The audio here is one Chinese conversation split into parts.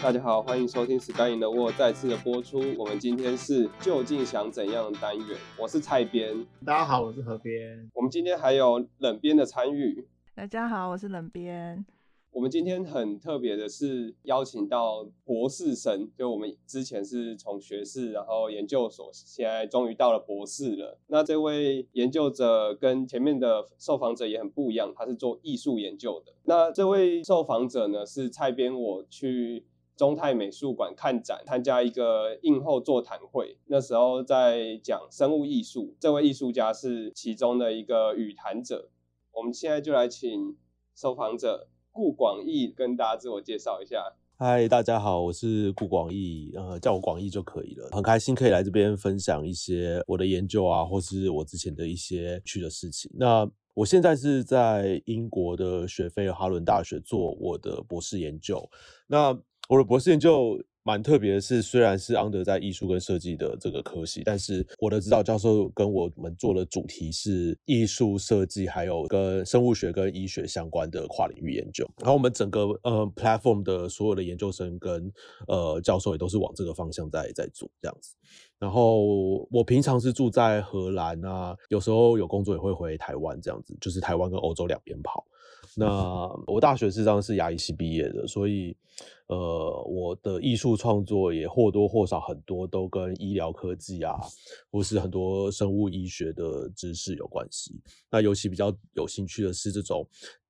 大家好，欢迎收听《Sky in the World》再次的播出。我们今天是究竟想怎样的单元？我是蔡编，大家好，我是何边。我们今天还有冷编的参与。大家好，我是冷编。我们今天很特别的是邀请到博士生，就我们之前是从学士，然后研究所，现在终于到了博士了。那这位研究者跟前面的受访者也很不一样，他是做艺术研究的。那这位受访者呢，是蔡编，我去。中泰美术馆看展，参加一个映后座谈会。那时候在讲生物艺术，这位艺术家是其中的一个语谈者。我们现在就来请受访者顾广义跟大家自我介绍一下。嗨，大家好，我是顾广义，呃，叫我广义就可以了。很开心可以来这边分享一些我的研究啊，或是我之前的一些去的事情。那我现在是在英国的雪菲尔哈伦大学做我的博士研究。那我的博士研究蛮特别的是，虽然是安德在艺术跟设计的这个科系，但是我的指导教授跟我们做的主题是艺术设计，还有跟生物学跟医学相关的跨领域研究。然后我们整个呃 platform 的所有的研究生跟呃教授也都是往这个方向在在做这样子。然后我平常是住在荷兰啊，有时候有工作也会回台湾这样子，就是台湾跟欧洲两边跑。那我大学实际上是牙医系毕业的，所以，呃，我的艺术创作也或多或少很多都跟医疗科技啊，或是很多生物医学的知识有关系。那尤其比较有兴趣的是这种。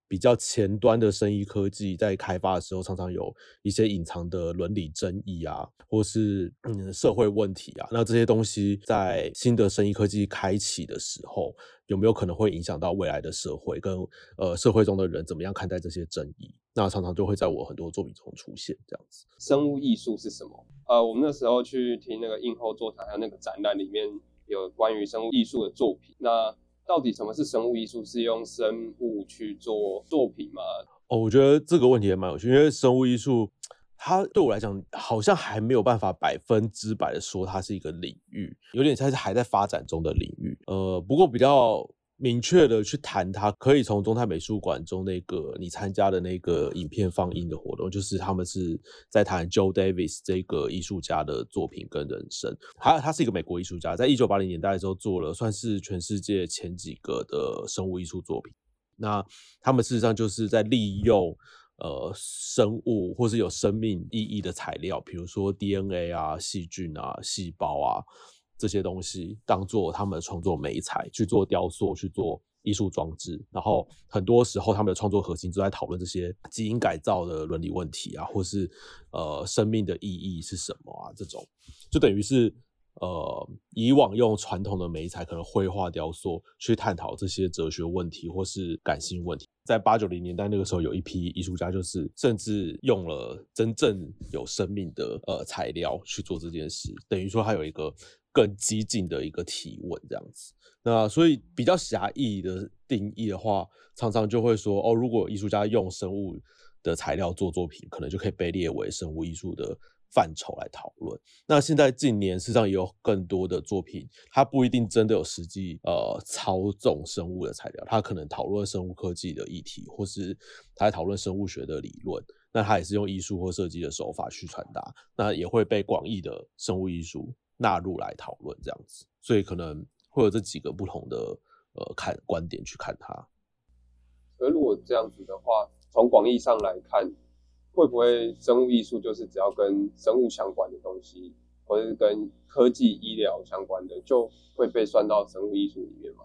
比较前端的生医科技在开发的时候，常常有一些隐藏的伦理争议啊，或是嗯社会问题啊。那这些东西在新的生医科技开启的时候，有没有可能会影响到未来的社会跟呃社会中的人怎么样看待这些争议？那常常就会在我很多作品中出现这样子。生物艺术是什么？呃，我们那时候去听那个映后座谈，还有那个展览里面有关于生物艺术的作品。那到底什么是生物艺术？是用生物去做作品吗？哦，我觉得这个问题也蛮有趣，因为生物艺术它对我来讲好像还没有办法百分之百的说它是一个领域，有点像是还在发展中的领域。呃，不过比较。明确的去谈，它可以从中泰美术馆中那个你参加的那个影片放映的活动，就是他们是在谈 Joe Davis 这个艺术家的作品跟人生。他他是一个美国艺术家，在一九八零年代的时候做了算是全世界前几个的生物艺术作品。那他们事实上就是在利用呃生物或是有生命意义的材料，比如说 DNA 啊、细菌啊、细胞啊。这些东西当做他们的创作美材去做雕塑，去做艺术装置，然后很多时候他们的创作核心就在讨论这些基因改造的伦理问题啊，或是呃生命的意义是什么啊？这种就等于是呃以往用传统的美材，可能绘画、雕塑去探讨这些哲学问题或是感性问题。在八九零年代那个时候，有一批艺术家就是甚至用了真正有生命的呃材料去做这件事，等于说他有一个。更激进的一个提问，这样子。那所以比较狭义的定义的话，常常就会说，哦，如果艺术家用生物的材料做作品，可能就可以被列为生物艺术的范畴来讨论。那现在近年，事实上也有更多的作品，它不一定真的有实际呃操纵生物的材料，它可能讨论生物科技的议题，或是它在讨论生物学的理论。那它也是用艺术或设计的手法去传达，那也会被广义的生物艺术。纳入来讨论这样子，所以可能会有这几个不同的呃看观点去看它。而如果这样子的话，从广义上来看，会不会生物艺术就是只要跟生物相关的东西，或者是跟科技医疗相关的，就会被算到生物艺术里面吗？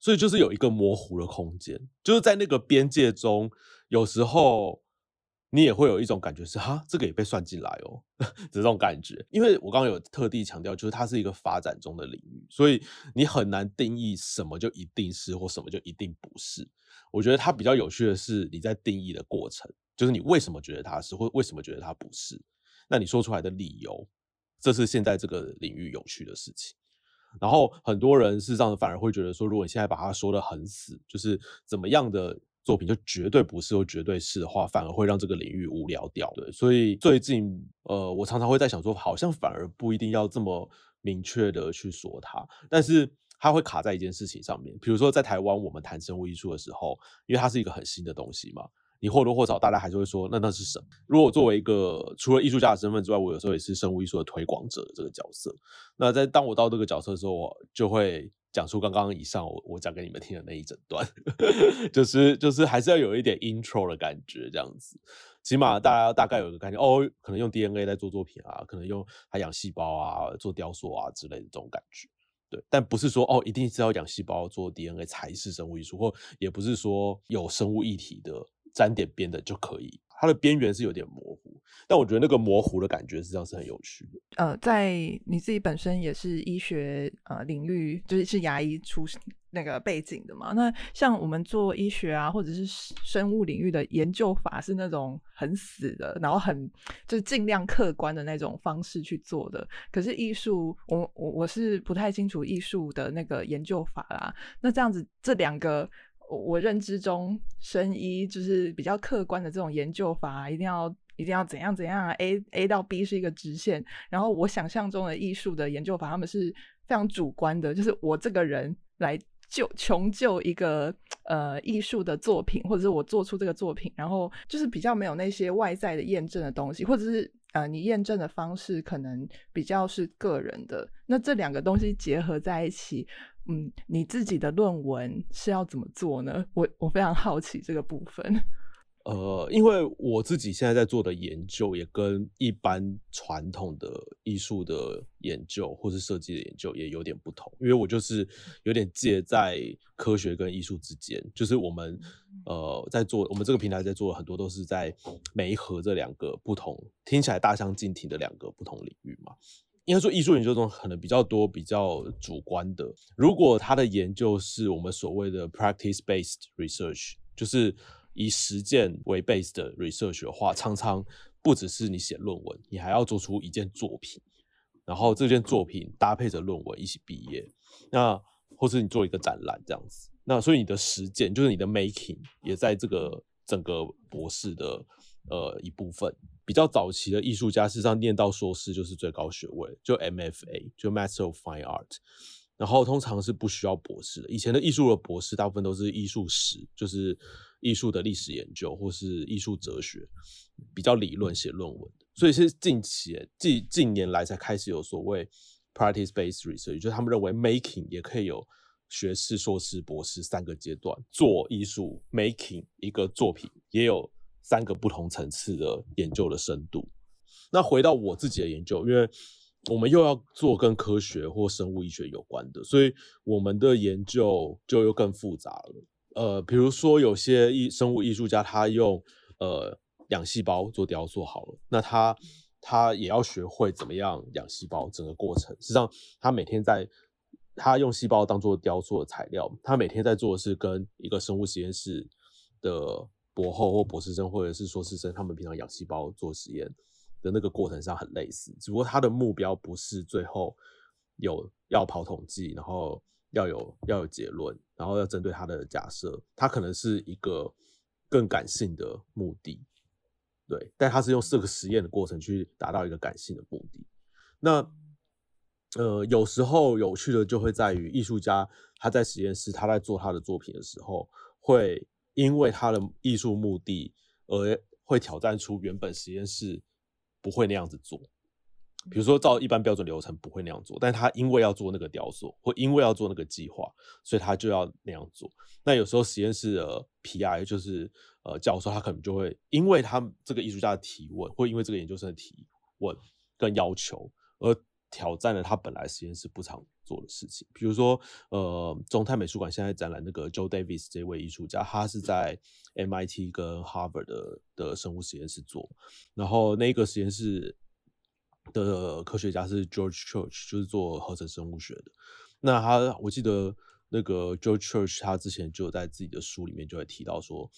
所以就是有一个模糊的空间，就是在那个边界中，有时候。你也会有一种感觉是哈，这个也被算进来哦，这种感觉。因为我刚刚有特地强调，就是它是一个发展中的领域，所以你很难定义什么就一定是或什么就一定不是。我觉得它比较有趣的是你在定义的过程，就是你为什么觉得它是，或为什么觉得它不是。那你说出来的理由，这是现在这个领域有趣的事情。然后很多人事实上反而会觉得说，如果你现在把它说的很死，就是怎么样的。作品就绝对不是或绝对是的话，反而会让这个领域无聊掉。对，所以最近呃，我常常会在想说，好像反而不一定要这么明确的去说它，但是它会卡在一件事情上面。比如说在台湾，我们谈生物艺术的时候，因为它是一个很新的东西嘛，你或多或少大家还是会说，那那是什么？如果作为一个除了艺术家的身份之外，我有时候也是生物艺术的推广者这个角色。那在当我到这个角色的时候，我就会讲出刚刚以上我我讲给你们听的那一整段，就是就是还是要有一点 intro 的感觉，这样子，起码大家大概有一个概念哦，可能用 DNA 在做作品啊，可能用海洋细胞啊做雕塑啊之类的这种感觉。对，但不是说哦，一定是要养细胞做 DNA 才是生物艺术，或也不是说有生物议题的沾点边的就可以，它的边缘是有点模糊。但我觉得那个模糊的感觉实际上是很有趣的。呃，在你自己本身也是医学呃领域，就是是牙医出那个背景的嘛？那像我们做医学啊，或者是生物领域的研究法，是那种很死的，然后很就是尽量客观的那种方式去做的。可是艺术，我我我是不太清楚艺术的那个研究法啦。那这样子，这两个我认知中，生医就是比较客观的这种研究法，一定要。一定要怎样怎样啊？A A 到 B 是一个直线，然后我想象中的艺术的研究法，他们是非常主观的，就是我这个人来救穷救一个呃艺术的作品，或者是我做出这个作品，然后就是比较没有那些外在的验证的东西，或者是呃你验证的方式可能比较是个人的。那这两个东西结合在一起，嗯，你自己的论文是要怎么做呢？我我非常好奇这个部分。呃，因为我自己现在在做的研究也跟一般传统的艺术的研究或是设计的研究也有点不同，因为我就是有点介在科学跟艺术之间，就是我们呃在做我们这个平台在做的很多都是在媒合这两个不同听起来大相径庭的两个不同领域嘛。应该说艺术研究中可能比较多比较主观的，如果他的研究是我们所谓的 practice based research，就是。以实践为 base 的 research 的话，常常不只是你写论文，你还要做出一件作品，然后这件作品搭配着论文一起毕业，那或是你做一个展览这样子，那所以你的实践就是你的 making 也在这个整个博士的呃一部分。比较早期的艺术家，事实上念到硕士就是最高学位，就 MFA，就 Master of Fine Art。然后通常是不需要博士的。以前的艺术的博士大部分都是艺术史，就是艺术的历史研究或是艺术哲学，比较理论写论文。所以是近期近近年来才开始有所谓 practice based research，就是他们认为 making 也可以有学士、硕士、博士三个阶段做艺术 making 一个作品，也有三个不同层次的研究的深度。那回到我自己的研究，因为。我们又要做跟科学或生物医学有关的，所以我们的研究就又更复杂了。呃，比如说有些艺生物艺术家，他用呃养细胞做雕塑好了，那他他也要学会怎么样养细胞整个过程。实际上，他每天在他用细胞当做雕塑的材料，他每天在做的是跟一个生物实验室的博后或博士生或者是硕士生，他们平常养细胞做实验。的那个过程上很类似，只不过他的目标不是最后有要跑统计，然后要有要有结论，然后要针对他的假设，他可能是一个更感性的目的，对，但他是用这个实验的过程去达到一个感性的目的。那呃，有时候有趣的就会在于艺术家他在实验室他在做他的作品的时候，会因为他的艺术目的而会挑战出原本实验室。不会那样子做，比如说照一般标准流程不会那样做，但他因为要做那个雕塑，或因为要做那个计划，所以他就要那样做。那有时候实验室的 PI 就是呃教授，他可能就会因为他这个艺术家的提问，或因为这个研究生的提问跟要求，而挑战了他本来实验室不常做的事情。比如说呃，中泰美术馆现在展览那个 Joe Davis 这位艺术家，他是在。MIT 跟 Harvard 的的生物实验室做，然后那个实验室的科学家是 George Church，就是做合成生物学的。那他我记得那个 George Church，他之前就在自己的书里面就会提到说，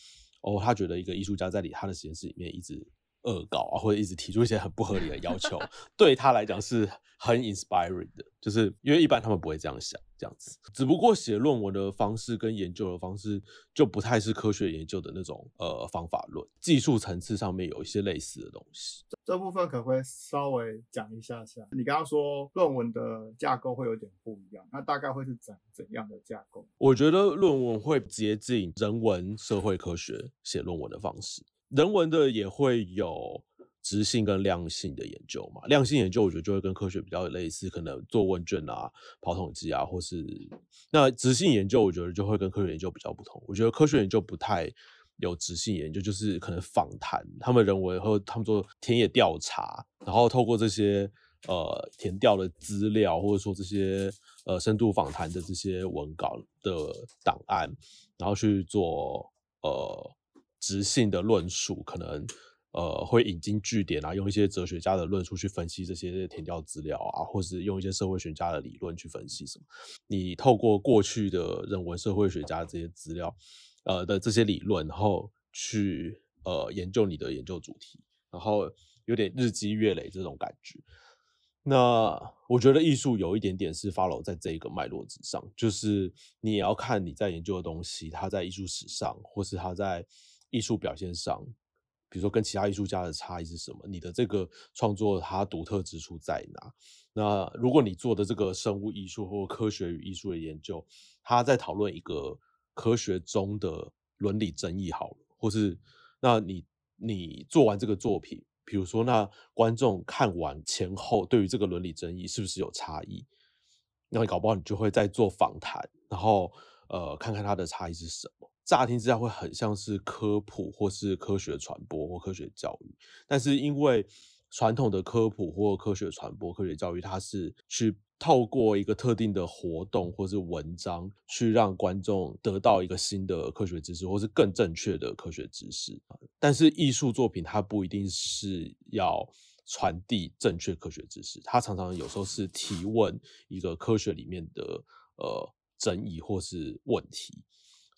哦，他觉得一个艺术家在里他的实验室里面一直恶搞啊，或者一直提出一些很不合理的要求，对他来讲是很 inspiring 的，就是因为一般他们不会这样想，这样子。只不过写论文的方式跟研究的方式就不太是科学研究的那种呃方法论，技术层次上面有一些类似的东西。这部分可不可以稍微讲一下下？你刚刚说论文的架构会有点不一样，那大概会是怎怎样的架构？我觉得论文会接近人文社会科学写论文的方式。人文的也会有质性跟量性的研究嘛？量性研究我觉得就会跟科学比较类似，可能做问卷啊、跑统计啊，或是那质性研究，我觉得就会跟科学研究比较不同。我觉得科学研究不太有质性研究，就是可能访谈他们人文和他们做田野调查，然后透过这些呃填调的资料，或者说这些呃深度访谈的这些文稿的档案，然后去做呃。直性的论述可能呃会引经据典啊，用一些哲学家的论述去分析这些填调资料啊，或是用一些社会学家的理论去分析什么。你透过过去的人文社会学家这些资料呃的这些理论，然后去呃研究你的研究主题，然后有点日积月累这种感觉。那我觉得艺术有一点点是 follow 在这一个脉络之上，就是你也要看你在研究的东西，它在艺术史上，或是它在艺术表现上，比如说跟其他艺术家的差异是什么？你的这个创作它独特之处在哪？那如果你做的这个生物艺术或科学与艺术的研究，他在讨论一个科学中的伦理争议，好了，或是那你你做完这个作品，比如说那观众看完前后对于这个伦理争议是不是有差异？那你搞不好你就会再做访谈，然后呃看看它的差异是什么。乍听之下会很像是科普或是科学传播或科学教育，但是因为传统的科普或科学传播、科学教育，它是去透过一个特定的活动或是文章，去让观众得到一个新的科学知识，或是更正确的科学知识。但是艺术作品它不一定是要传递正确科学知识，它常常有时候是提问一个科学里面的呃争议或是问题。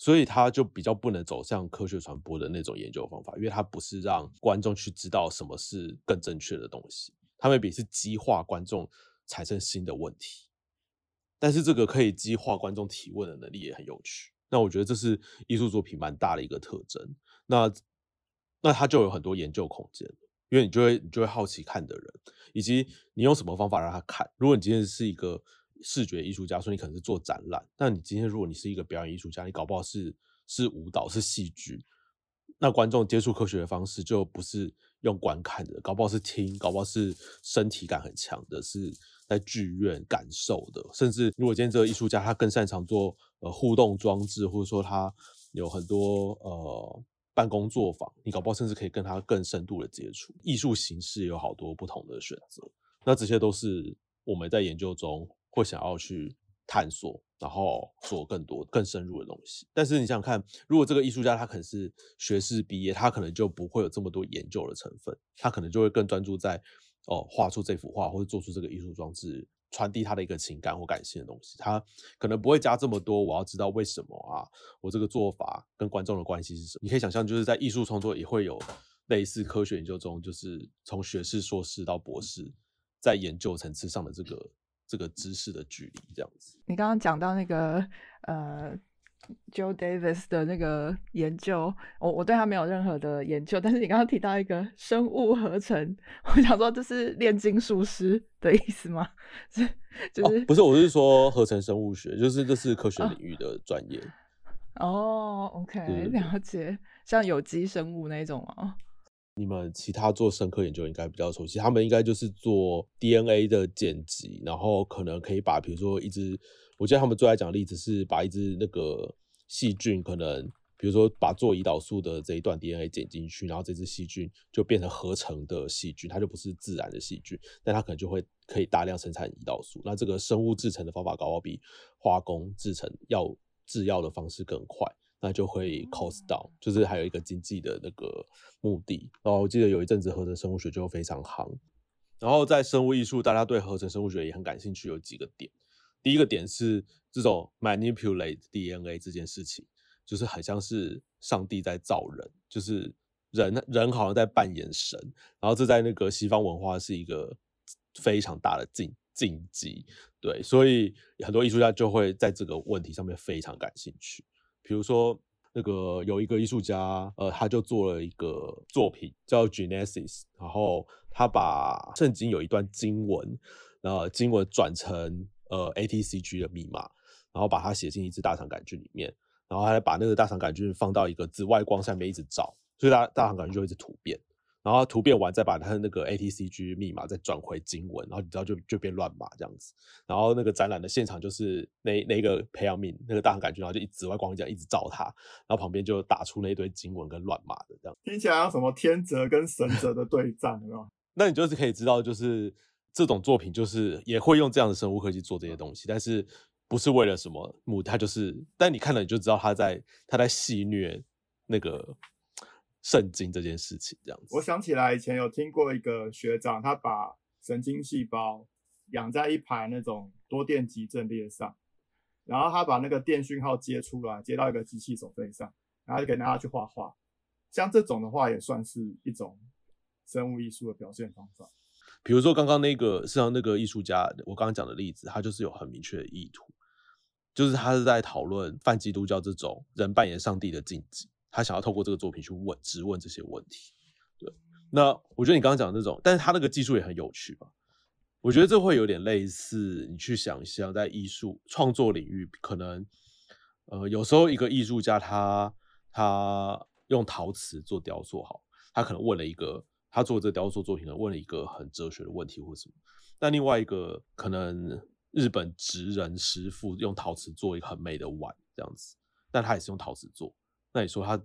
所以他就比较不能走向科学传播的那种研究方法，因为他不是让观众去知道什么是更正确的东西，他们比是激化观众产生新的问题。但是这个可以激化观众提问的能力也很有趣。那我觉得这是艺术作品蛮大的一个特征。那那它就有很多研究空间，因为你就会你就会好奇看的人，以及你用什么方法让他看。如果你今天是一个。视觉艺术家说你可能是做展览，那你今天如果你是一个表演艺术家，你搞不好是是舞蹈是戏剧，那观众接触科学的方式就不是用观看的，搞不好是听，搞不好是身体感很强的，是在剧院感受的。甚至如果今天这个艺术家他更擅长做呃互动装置，或者说他有很多呃办公作坊，你搞不好甚至可以跟他更深度的接触。艺术形式有好多不同的选择，那这些都是我们在研究中。会想要去探索，然后做更多、更深入的东西。但是你想想看，如果这个艺术家他可能是学士毕业，他可能就不会有这么多研究的成分，他可能就会更专注在哦画出这幅画或者做出这个艺术装置，传递他的一个情感或感性的东西。他可能不会加这么多，我要知道为什么啊？我这个做法跟观众的关系是什么？你可以想象，就是在艺术创作也会有类似科学研究中，就是从学士、硕士到博士，在研究层次上的这个。这个知识的距离，这样子。你刚刚讲到那个 呃，Joe Davis 的那个研究，我我对他没有任何的研究，但是你刚刚提到一个生物合成，我想说这是炼金术师的意思吗？是就是不是？我是说合成生物学，就是这是科学领域的专业。哦，OK，了解，像有机生物那种啊。你们其他做深刻研究应该比较熟悉，他们应该就是做 DNA 的剪辑，然后可能可以把，比如说一只，我记得他们最爱讲的例子是把一只那个细菌，可能比如说把做胰岛素的这一段 DNA 剪进去，然后这只细菌就变成合成的细菌，它就不是自然的细菌，但它可能就会可以大量生产胰岛素。那这个生物制成的方法，搞不好比化工制成药制药的方式更快。那就会 cost down，就是还有一个经济的那个目的。然后我记得有一阵子合成生物学就非常夯，然后在生物艺术，大家对合成生物学也很感兴趣。有几个点，第一个点是这种 manipulate DNA 这件事情，就是很像是上帝在造人，就是人人好像在扮演神，然后这在那个西方文化是一个非常大的禁禁忌，对，所以很多艺术家就会在这个问题上面非常感兴趣。比如说，那个有一个艺术家，呃，他就做了一个作品叫 Genesis，然后他把圣经有一段经文，呃，经文转成呃 ATCG 的密码，然后把它写进一只大肠杆菌里面，然后还把那个大肠杆菌放到一个紫外光下面一直照，所以大大肠杆菌就一直突变。然后突变完，再把它的那个 ATCG 密码再转回经文，然后你知道就就变乱码这样子。然后那个展览的现场就是那那个培养皿那个大肠杆菌，然后就一紫外光这样一直照它，然后旁边就打出那一堆经文跟乱码的这样。听起来像什么天泽跟神泽的对战，是吧？那你就是可以知道，就是这种作品就是也会用这样的生物科技做这些东西，但是不是为了什么目的，它就是，但你看了你就知道他在他在戏虐那个。圣经这件事情，这样子，我想起来以前有听过一个学长，他把神经细胞养在一排那种多电极阵列上，然后他把那个电讯号接出来，接到一个机器手背上，然后就给大家去画画。像这种的话，也算是一种生物艺术的表现方法。比如说刚刚那个，实际上那个艺术家，我刚刚讲的例子，他就是有很明确的意图，就是他是在讨论泛基督教这种人扮演上帝的禁忌。他想要透过这个作品去问、质问这些问题，对。那我觉得你刚刚讲的那种，但是他那个技术也很有趣吧？我觉得这会有点类似，你去想象在艺术创作领域，可能呃，有时候一个艺术家他他用陶瓷做雕塑，好，他可能问了一个他做这雕塑作品，的问了一个很哲学的问题或什么。但另外一个可能日本职人师傅用陶瓷做一个很美的碗这样子，但他也是用陶瓷做。那你说他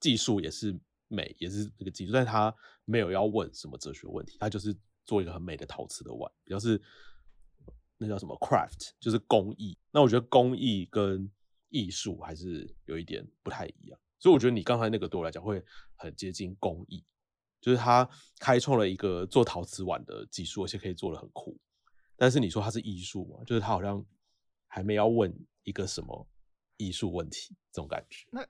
技术也是美，也是这个技术，但他没有要问什么哲学问题，他就是做一个很美的陶瓷的碗，比较是那叫什么 craft，就是工艺。那我觉得工艺跟艺术还是有一点不太一样，所以我觉得你刚才那个对我来讲会很接近工艺，就是他开创了一个做陶瓷碗的技术，而且可以做的很酷。但是你说它是艺术吗？就是他好像还没要问一个什么艺术问题，这种感觉。那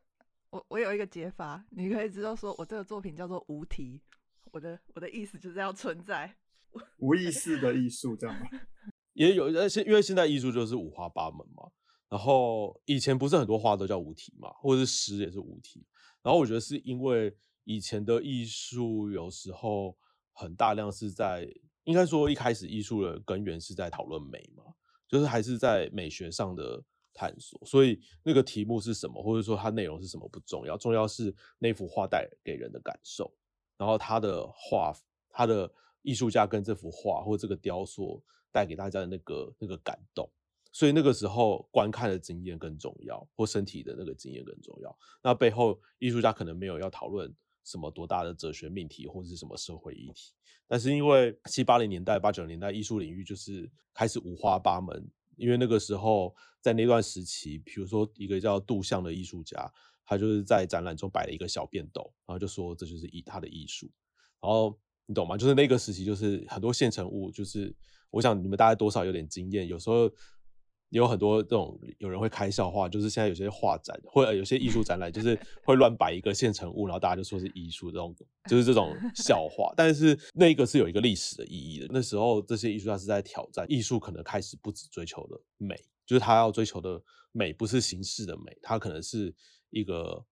我我有一个解法，你可以知道说，我这个作品叫做无题，我的我的意思就是要存在无意识的艺术，这样吗？也有，而且因为现在艺术就是五花八门嘛。然后以前不是很多画都叫无题嘛，或者是诗也是无题。然后我觉得是因为以前的艺术有时候很大量是在，应该说一开始艺术的根源是在讨论美嘛，就是还是在美学上的。探索，所以那个题目是什么，或者说它内容是什么不重要，重要是那幅画带给人的感受，然后他的画，他的艺术家跟这幅画或这个雕塑带给大家的那个那个感动，所以那个时候观看的经验更重要，或身体的那个经验更重要。那背后艺术家可能没有要讨论什么多大的哲学命题或者是什么社会议题，但是因为七八零年代、八九年代艺术领域就是开始五花八门。因为那个时候，在那段时期，比如说一个叫杜象的艺术家，他就是在展览中摆了一个小便斗，然后就说这就是艺他的艺术。然后你懂吗？就是那个时期，就是很多现成物，就是我想你们大概多少有点经验，有时候。有很多这种有人会开笑话，就是现在有些画展或者有些艺术展览，就是 会乱摆一个现成物，然后大家就说是艺术这种，就是这种笑话。但是那个是有一个历史的意义的。那时候这些艺术家是在挑战艺术，可能开始不只追求的美，就是他要追求的美不是形式的美，它可能是一个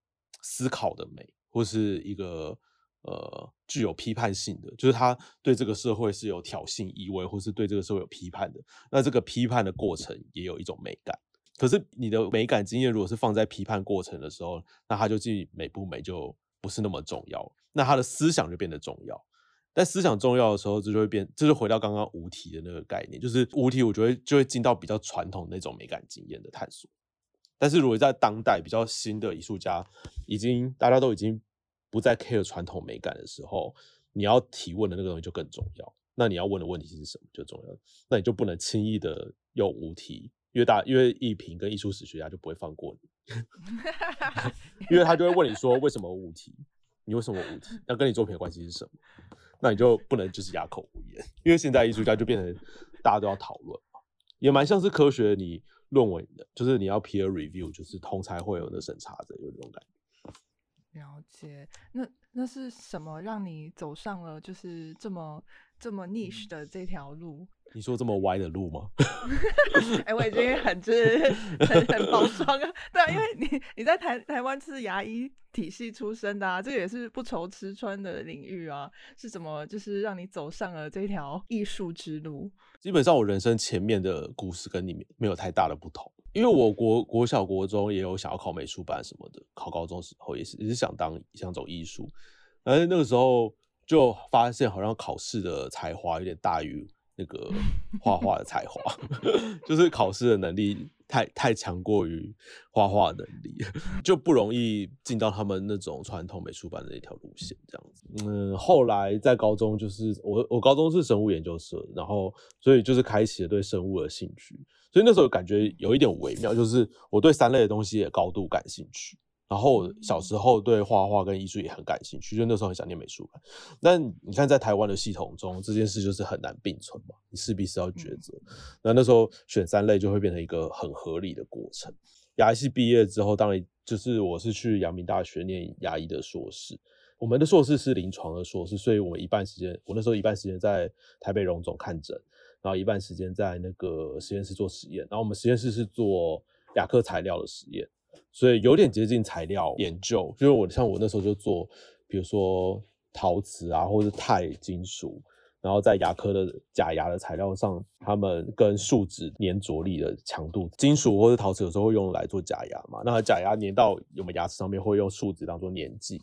思考的美，或是一个。呃，具有批判性的，就是他对这个社会是有挑衅意味，或是对这个社会有批判的。那这个批判的过程也有一种美感。可是你的美感经验如果是放在批判过程的时候，那它就既美不美就不是那么重要。那他的思想就变得重要。但思想重要的时候，这就会变，这就回到刚刚无题的那个概念，就是无题，我觉得就会进到比较传统那种美感经验的探索。但是如果在当代比较新的艺术家，已经大家都已经。不再 care 传统美感的时候，你要提问的那个东西就更重要。那你要问的问题是什么就重要。那你就不能轻易的用无题，因为大因为艺评跟艺术史学家就不会放过你，因为他就会问你说为什么无题？你为什么无题？那跟你作品的关系是什么？那你就不能就是哑口无言，因为现在艺术家就变成大家都要讨论嘛，也蛮像是科学你论文的，就是你要 peer review，就是同才会有的审查者有这种感觉。了解，那那是什么让你走上了就是这么这么 niche 的这条路？你说这么歪的路吗？哎、我已经很就是 很很包装啊，对啊，因为你你在台台湾是牙医体系出身的啊，这个也是不愁吃穿的领域啊，是怎么就是让你走上了这条艺术之路？基本上我人生前面的故事跟你们没有太大的不同，因为我国国小国中也有想要考美术班什么的，考高中时候也是也是想当想走艺术，但是那个时候就发现好像考试的才华有点大于那个画画的才华，就是考试的能力太太强过于画画能力，就不容易进到他们那种传统美术班的一条路线这样子。嗯，后来在高中就是我我高中是生物研究社，然后所以就是开启了对生物的兴趣，所以那时候感觉有一点微妙，就是我对三类的东西也高度感兴趣。然后小时候对画画跟艺术也很感兴趣，就那时候很想念美术班。但你看，在台湾的系统中，这件事就是很难并存嘛，你势必是要抉择。那那时候选三类就会变成一个很合理的过程。牙医系毕业之后，当然就是我是去阳明大学念牙医的硕士。我们的硕士是临床的硕士，所以我一半时间，我那时候一半时间在台北荣总看诊，然后一半时间在那个实验室做实验。然后我们实验室是做牙科材料的实验。所以有点接近材料研究，就是我像我那时候就做，比如说陶瓷啊，或者是钛金属，然后在牙科的假牙的材料上，它们跟树脂粘着力的强度，金属或者陶瓷有时候会用来做假牙嘛，那假牙粘到我们牙齿上面会用树脂当做粘剂，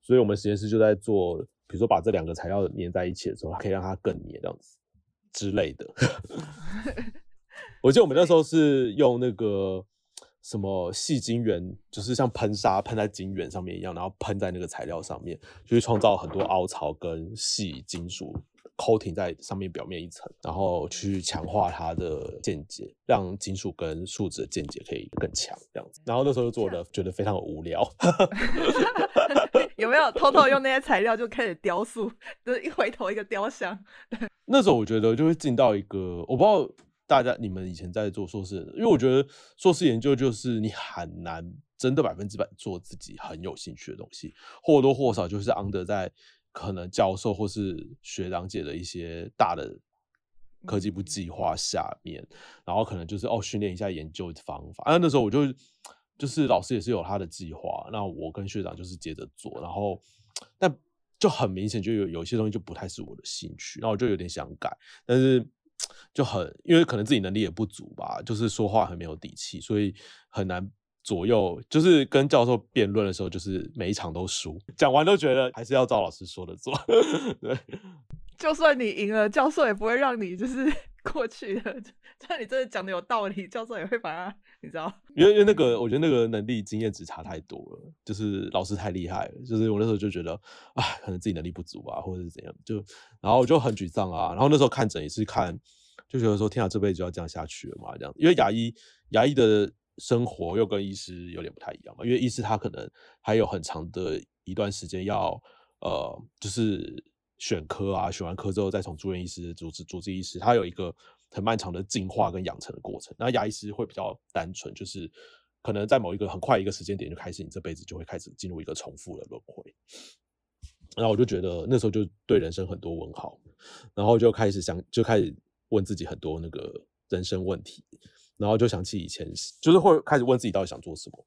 所以我们实验室就在做，比如说把这两个材料粘在一起的时候，可以让它更粘这样子之类的。我记得我们那时候是用那个。什么细晶圆，就是像喷砂喷在晶圆上面一样，然后喷在那个材料上面，就会创造很多凹槽跟细金属 coating 在上面表面一层，然后去强化它的间接，让金属跟树脂的间接可以更强这样子。然后那时候就做的觉得非常的无聊 有没有偷偷用那些材料就开始雕塑？就是一回头一个雕像。那时候我觉得就会进到一个我不知道。大家，你们以前在做硕士，因为我觉得硕士研究就是你很难真的百分之百做自己很有兴趣的东西，或多或少就是 under 在可能教授或是学长姐的一些大的科技部计划下面，然后可能就是哦训练一下研究方法。啊，那时候我就就是老师也是有他的计划，那我跟学长就是接着做，然后但就很明显就有有一些东西就不太是我的兴趣，然后我就有点想改，但是。就很，因为可能自己能力也不足吧，就是说话很没有底气，所以很难左右。就是跟教授辩论的时候，就是每一场都输，讲完都觉得还是要照老师说的做。对，就算你赢了，教授也不会让你就是 过去的。但你真的讲的有道理，教授也会把它，你知道？因为因为那个，我觉得那个能力经验值差太多了，就是老师太厉害了。就是我那时候就觉得，啊，可能自己能力不足啊，或者是怎样，就然后我就很沮丧啊。然后那时候看诊也是看。就觉得说，天啊，这辈子就要这样下去了嘛？这样，因为牙医牙医的生活又跟医师有点不太一样嘛。因为医师他可能还有很长的一段时间要，呃，就是选科啊，选完科之后再从住院医师、主治主治医师，他有一个很漫长的进化跟养成的过程。那牙医师会比较单纯，就是可能在某一个很快一个时间点就开始，你这辈子就会开始进入一个重复的轮回。然后我就觉得那时候就对人生很多问号，然后就开始想，就开始。问自己很多那个人生问题，然后就想起以前，就是会开始问自己到底想做什么。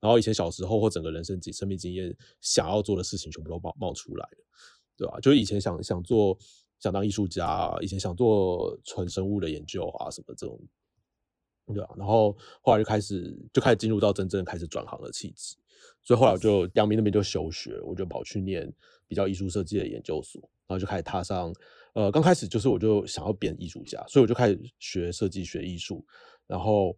然后以前小时候或整个人生经生命经验想要做的事情，全部都冒冒出来了，对吧？就是以前想想做想当艺术家，以前想做纯生物的研究啊什么这种，对吧？然后后来就开始就开始进入到真正开始转行的契机，所以后来就阳明那边就休学，我就跑去念比较艺术设计的研究所，然后就开始踏上。呃，刚开始就是我就想要变艺术家，所以我就开始学设计、学艺术。然后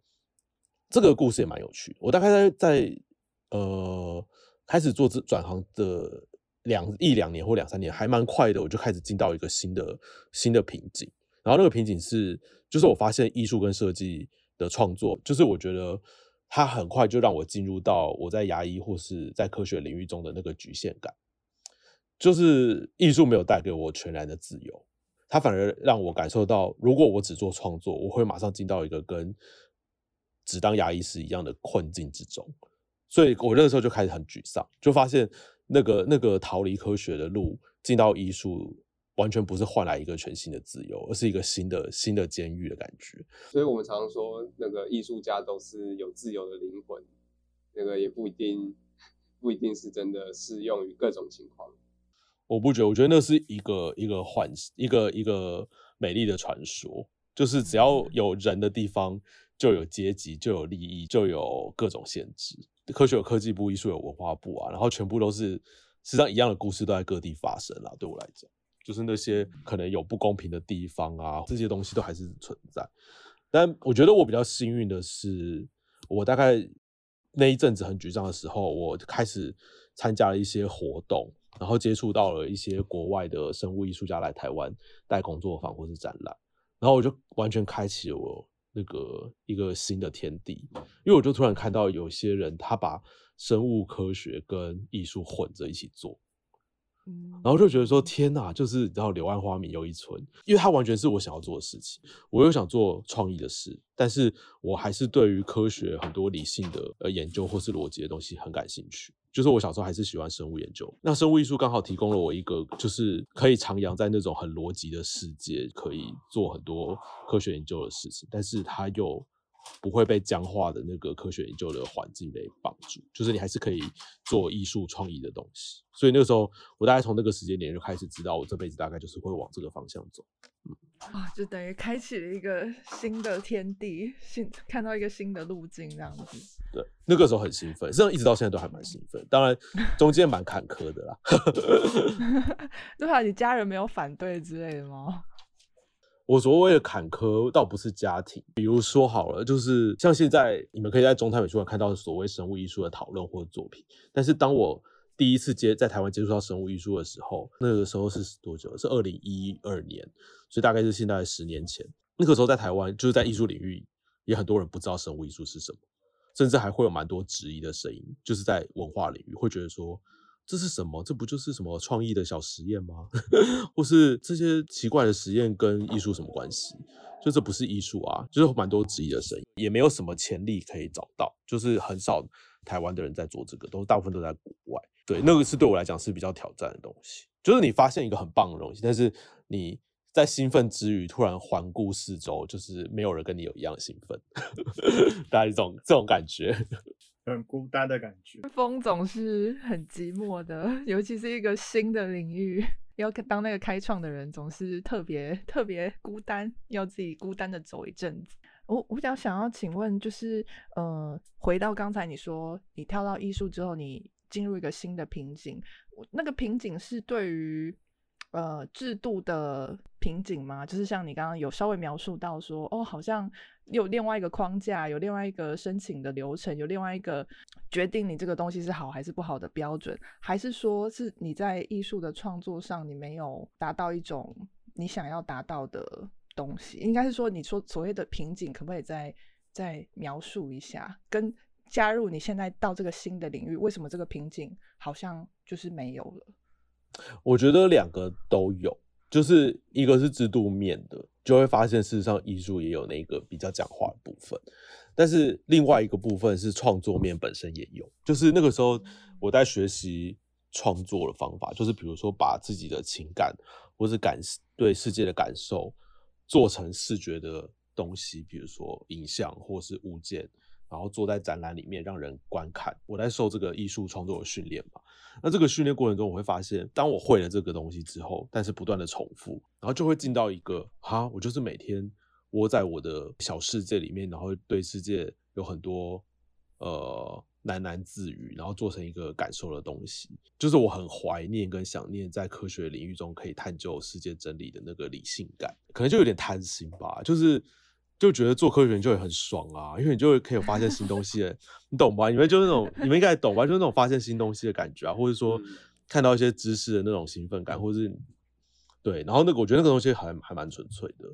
这个故事也蛮有趣。我大概在在呃开始做这转行的两一两年或两三年，还蛮快的，我就开始进到一个新的新的瓶颈。然后那个瓶颈是，就是我发现艺术跟设计的创作，就是我觉得它很快就让我进入到我在牙医或是在科学领域中的那个局限感。就是艺术没有带给我全然的自由，它反而让我感受到，如果我只做创作，我会马上进到一个跟只当牙医师一样的困境之中。所以我那个时候就开始很沮丧，就发现那个那个逃离科学的路，进到艺术，完全不是换来一个全新的自由，而是一个新的新的监狱的感觉。所以我们常常说，那个艺术家都是有自由的灵魂，那个也不一定不一定是真的适用于各种情况。我不觉得，我觉得那是一个一个幻，一个一个美丽的传说，就是只要有人的地方，就有阶级，就有利益，就有各种限制。科学有科技部，艺术有文化部啊，然后全部都是实际上一样的故事都在各地发生啦。对我来讲，就是那些可能有不公平的地方啊，这些东西都还是存在。但我觉得我比较幸运的是，我大概那一阵子很沮丧的时候，我开始参加了一些活动。然后接触到了一些国外的生物艺术家来台湾带工作坊或是展览，然后我就完全开启了我那个一个新的天地，因为我就突然看到有些人他把生物科学跟艺术混着一起做，嗯，然后就觉得说天哪，就是你知道柳暗花明又一村，因为它完全是我想要做的事情，我又想做创意的事，但是我还是对于科学很多理性的呃研究或是逻辑的东西很感兴趣。就是我小时候还是喜欢生物研究，那生物艺术刚好提供了我一个，就是可以徜徉在那种很逻辑的世界，可以做很多科学研究的事情，但是它又不会被僵化的那个科学研究的环境给绑住，就是你还是可以做艺术创意的东西。所以那个时候，我大概从那个时间点就开始知道，我这辈子大概就是会往这个方向走。嗯啊，就等于开启了一个新的天地，新看到一个新的路径这样子。对，那个时候很兴奋，实际上一直到现在都还蛮兴奋。当然 中间蛮坎坷的啦。对啊，你家人没有反对之类的吗？我所谓的坎坷倒不是家庭，比如说好了，就是像现在你们可以在中泰美术馆看到所谓生物艺术的讨论或者作品，但是当我第一次接在台湾接触到生物艺术的时候，那个时候是多久？是二零一二年，所以大概是现在十年前。那个时候在台湾，就是在艺术领域，也很多人不知道生物艺术是什么，甚至还会有蛮多质疑的声音，就是在文化领域会觉得说这是什么？这不就是什么创意的小实验吗？或是这些奇怪的实验跟艺术什么关系？就这不是艺术啊？就是蛮多质疑的声音，也没有什么潜力可以找到，就是很少台湾的人在做这个，都大部分都在国外。对，那个是对我来讲是比较挑战的东西，就是你发现一个很棒的东西，但是你在兴奋之余，突然环顾四周，就是没有人跟你有一样兴奋，大概这种这种感觉，很孤单的感觉。风总是很寂寞的，尤其是一个新的领域，要当那个开创的人，总是特别特别孤单，要自己孤单的走一阵子。我我比较想要请问，就是呃，回到刚才你说，你跳到艺术之后，你。进入一个新的瓶颈，那个瓶颈是对于呃制度的瓶颈吗？就是像你刚刚有稍微描述到说，哦，好像有另外一个框架，有另外一个申请的流程，有另外一个决定你这个东西是好还是不好的标准，还是说是你在艺术的创作上你没有达到一种你想要达到的东西？应该是说，你说所谓的瓶颈，可不可以再再描述一下？跟加入你现在到这个新的领域，为什么这个瓶颈好像就是没有了？我觉得两个都有，就是一个是制度面的，就会发现事实上艺术也有那个比较讲话的部分，但是另外一个部分是创作面本身也有，就是那个时候我在学习创作的方法，就是比如说把自己的情感或是感对世界的感受做成视觉的东西，比如说影像或是物件。然后坐在展览里面让人观看，我在受这个艺术创作的训练嘛。那这个训练过程中，我会发现，当我会了这个东西之后，但是不断的重复，然后就会进到一个哈，我就是每天窝在我的小世界里面，然后对世界有很多呃喃喃自语，然后做成一个感受的东西，就是我很怀念跟想念在科学领域中可以探究世界真理的那个理性感，可能就有点贪心吧，就是。就觉得做科学研究也很爽啊，因为你就会可以发现新东西，你懂吧？你们就是那种，你们应该懂吧？就是那种发现新东西的感觉啊，或者说看到一些知识的那种兴奋感，或者是对，然后那个我觉得那个东西还还蛮纯粹的。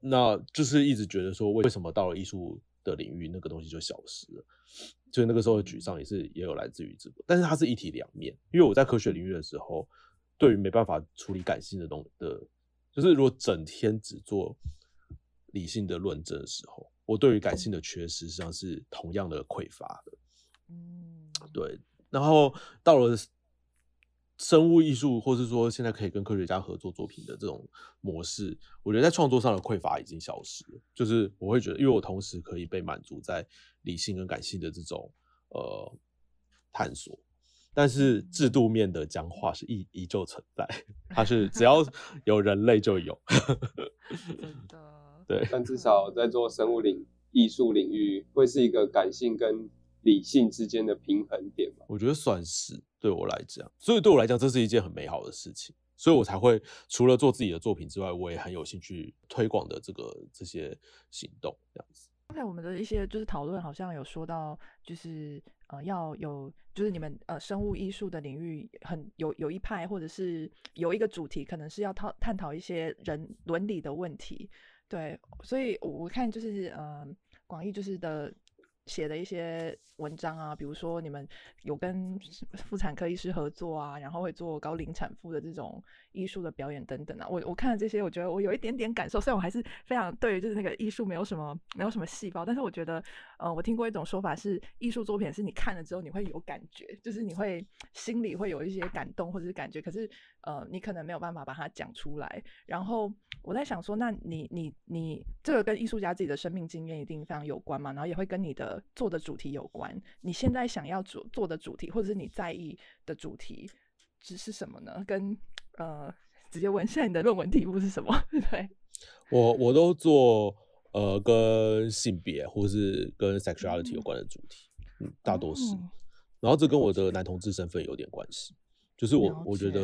那就是一直觉得说，为什么到了艺术的领域，那个东西就消失了？所以那个时候的沮丧也是也有来自于这个，但是它是一体两面。因为我在科学领域的时候，对于没办法处理感性的东的，就是如果整天只做。理性的论证的时候，我对于感性的缺失实际上是同样的匮乏的。嗯。对，然后到了生物艺术，或是说现在可以跟科学家合作作品的这种模式，我觉得在创作上的匮乏已经消失了。就是我会觉得，因为我同时可以被满足在理性跟感性的这种呃探索，但是制度面的僵化是依依旧存在，它是只要 有人类就有。真的。对，但至少在做生物领艺术领域，会是一个感性跟理性之间的平衡点吧？我觉得算是对我来讲，所以对我来讲，这是一件很美好的事情，所以我才会除了做自己的作品之外，我也很有兴趣推广的这个这些行动，这样子。刚才我们的一些就是讨论，好像有说到，就是呃要有，就是你们呃生物艺术的领域很有有一派，或者是有一个主题，可能是要讨探讨一些人伦理的问题。对，所以我看就是呃，广义就是的写的一些文章啊，比如说你们有跟妇产科医师合作啊，然后会做高龄产妇的这种艺术的表演等等啊。我我看了这些，我觉得我有一点点感受，虽然我还是非常对就是那个艺术没有什么没有什么细胞，但是我觉得呃，我听过一种说法是，艺术作品是你看了之后你会有感觉，就是你会心里会有一些感动或者是感觉，可是呃，你可能没有办法把它讲出来，然后。我在想说，那你你你这个跟艺术家自己的生命经验一定非常有关嘛，然后也会跟你的做的主题有关。你现在想要做做的主题，或者是你在意的主题，只是什么呢？跟呃，直接问，一下你的论文题目是什么？对，我我都做呃跟性别或是跟 sexuality 有关的主题，嗯，大多是。然后这跟我的男同志身份有点关系，就是我我觉得，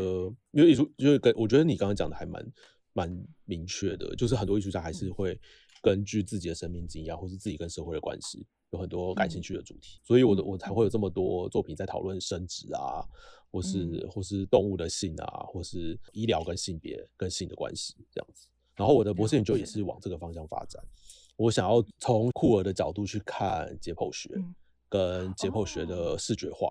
因为艺术就是跟我觉得你刚刚讲的还蛮。蛮明确的，就是很多艺术家还是会根据自己的生命经验，或是自己跟社会的关系，有很多感兴趣的主题，所以我的我才会有这么多作品在讨论生殖啊，或是或是动物的性啊，或是医疗跟性别跟性的关系这样子。然后我的博士研究也是往这个方向发展，我想要从酷儿的角度去看解剖学跟解剖学的视觉化。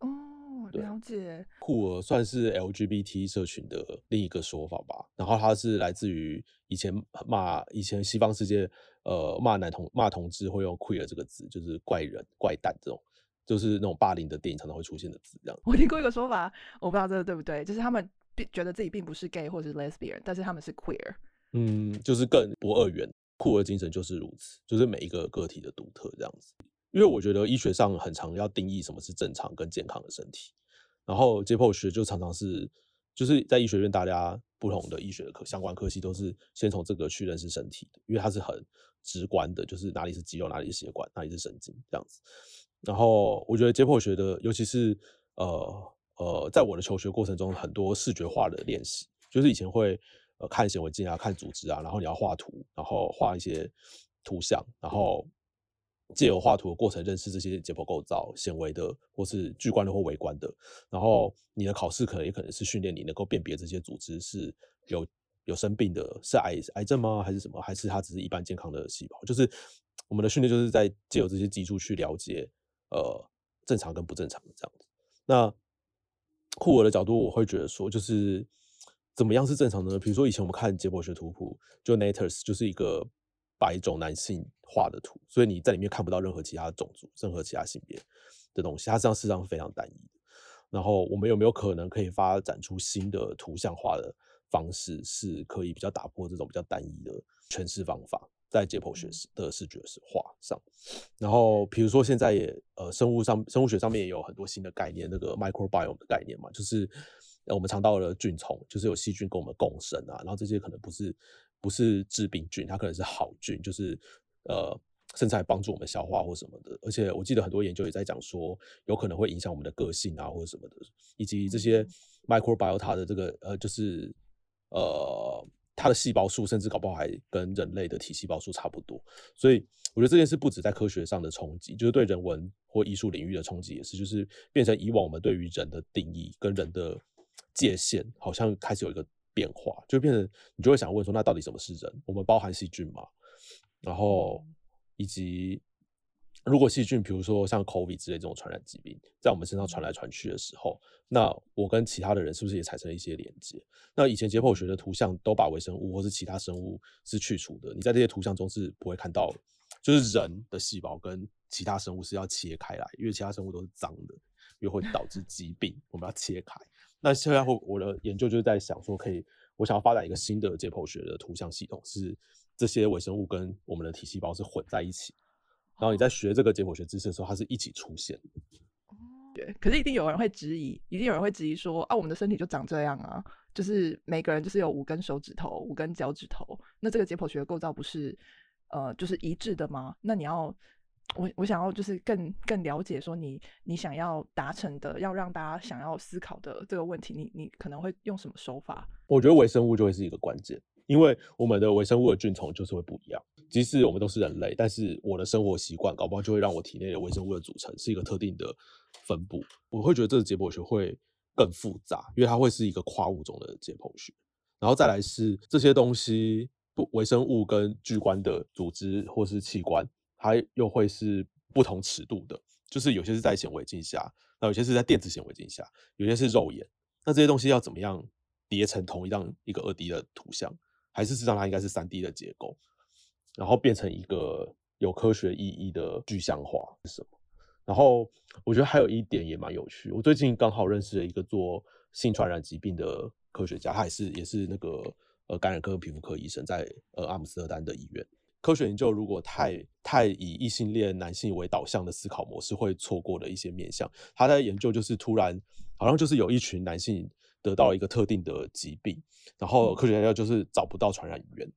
哦了解，酷儿算是 LGBT 社群的另一个说法吧。然后它是来自于以前骂以前西方世界，呃，骂男同骂同志会用 queer 这个字，就是怪人、怪诞这种，就是那种霸凌的电影常常会出现的字。这样，我听过一个说法，我不知道这个对不对，就是他们并觉得自己并不是 gay 或者是 lesbian，但是他们是 queer。嗯，就是更不二元。酷儿精神就是如此，就是每一个个体的独特这样子。因为我觉得医学上很常要定义什么是正常跟健康的身体。然后解剖学就常常是，就是在医学院，大家不同的医学的科相关科系都是先从这个去认识身体的，因为它是很直观的，就是哪里是肌肉，哪里是血管，哪里是神经这样子。然后我觉得解剖学的，尤其是呃呃，在我的求学过程中，很多视觉化的练习，就是以前会呃看显微镜啊，看组织啊，然后你要画图，然后画一些图像，然后。借由画图的过程认识这些解剖构造、显微的，或是巨观的或微观的。然后你的考试可能也可能是训练你能够辨别这些组织是有有生病的，是癌癌症吗？还是什么？还是它只是一般健康的细胞？就是我们的训练就是在借由这些基础去了解呃正常跟不正常的这样子。那库尔的角度，我会觉得说，就是怎么样是正常的呢？比如说以前我们看解剖学图谱，就 Natus 就是一个。白种男性画的图，所以你在里面看不到任何其他种族、任何其他性别的东西，它实际上事实上是非常单一的。然后我们有没有可能可以发展出新的图像化的方式，是可以比较打破这种比较单一的诠释方法，在解剖学的视觉是画上。然后比如说现在也呃生物上生物学上面也有很多新的概念，那个 microbiome 的概念嘛，就是我们肠道的菌虫，就是有细菌跟我们共生啊，然后这些可能不是。不是致病菌，它可能是好菌，就是呃，甚至还帮助我们消化或什么的。而且我记得很多研究也在讲说，有可能会影响我们的个性啊，或者什么的。以及这些 microbiota 的这个呃，就是呃，它的细胞数甚至搞不好还跟人类的体细胞数差不多。所以我觉得这件事不止在科学上的冲击，就是对人文或艺术领域的冲击也是，就是变成以往我们对于人的定义跟人的界限好像开始有一个。变化就变成你就会想问说，那到底什么是人？我们包含细菌吗？然后以及如果细菌，比如说像 COVID 之类这种传染疾病，在我们身上传来传去的时候，那我跟其他的人是不是也产生了一些连接？那以前解剖学的图像都把微生物或是其他生物是去除的，你在这些图像中是不会看到就是人的细胞跟其他生物是要切开来，因为其他生物都是脏的，又会导致 疾病，我们要切开。那现在我我的研究就是在想说，可以我想要发展一个新的解剖学的图像系统，是这些微生物跟我们的体细胞是混在一起，然后你在学这个解剖学知识的时候，它是一起出现的。对，可是一定有人会质疑，一定有人会质疑说啊，我们的身体就长这样啊，就是每个人就是有五根手指头、五根脚趾头，那这个解剖学的构造不是呃就是一致的吗？那你要我我想要就是更更了解说你你想要达成的，要让大家想要思考的这个问题，你你可能会用什么手法？我觉得微生物就会是一个关键，因为我们的微生物的菌丛就是会不一样。即使我们都是人类，但是我的生活习惯搞不好就会让我体内的微生物的组成是一个特定的分布。我会觉得这个解剖学会更复杂，因为它会是一个跨物种的解剖学。然后再来是这些东西，不微生物跟巨观的组织或是器官，它又会是不同尺度的，就是有些是在显微镜下，那有些是在电子显微镜下，有些是肉眼。那这些东西要怎么样叠成同一张一个二 D 的图像，还是实际上它应该是三 D 的结构？然后变成一个有科学意义的具象化是什么？然后我觉得还有一点也蛮有趣，我最近刚好认识了一个做性传染疾病的科学家，他也是也是那个呃感染科皮肤科医生，在呃阿姆斯特丹的医院。科学研究如果太太以异性恋男性为导向的思考模式，会错过的一些面向。他在研究就是突然好像就是有一群男性得到一个特定的疾病，然后科学家就是找不到传染源。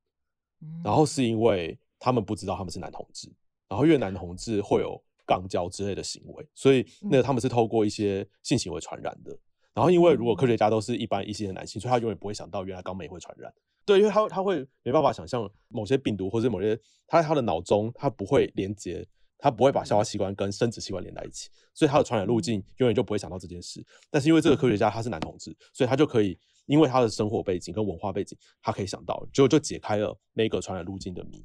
然后是因为他们不知道他们是男同志，然后越男同志会有肛交之类的行为，所以那他们是透过一些性行为传染的。然后因为如果科学家都是一般异性的男性，所以他永远不会想到原来肛门也会传染。对，因为他他会没办法想象某些病毒或者某些他在他的脑中他不会连接，他不会把消化器官跟生殖器官连在一起，所以他的传染路径永远就不会想到这件事。但是因为这个科学家他是男同志，所以他就可以。因为他的生活背景跟文化背景，他可以想到，就就解开了那个传染路径的谜，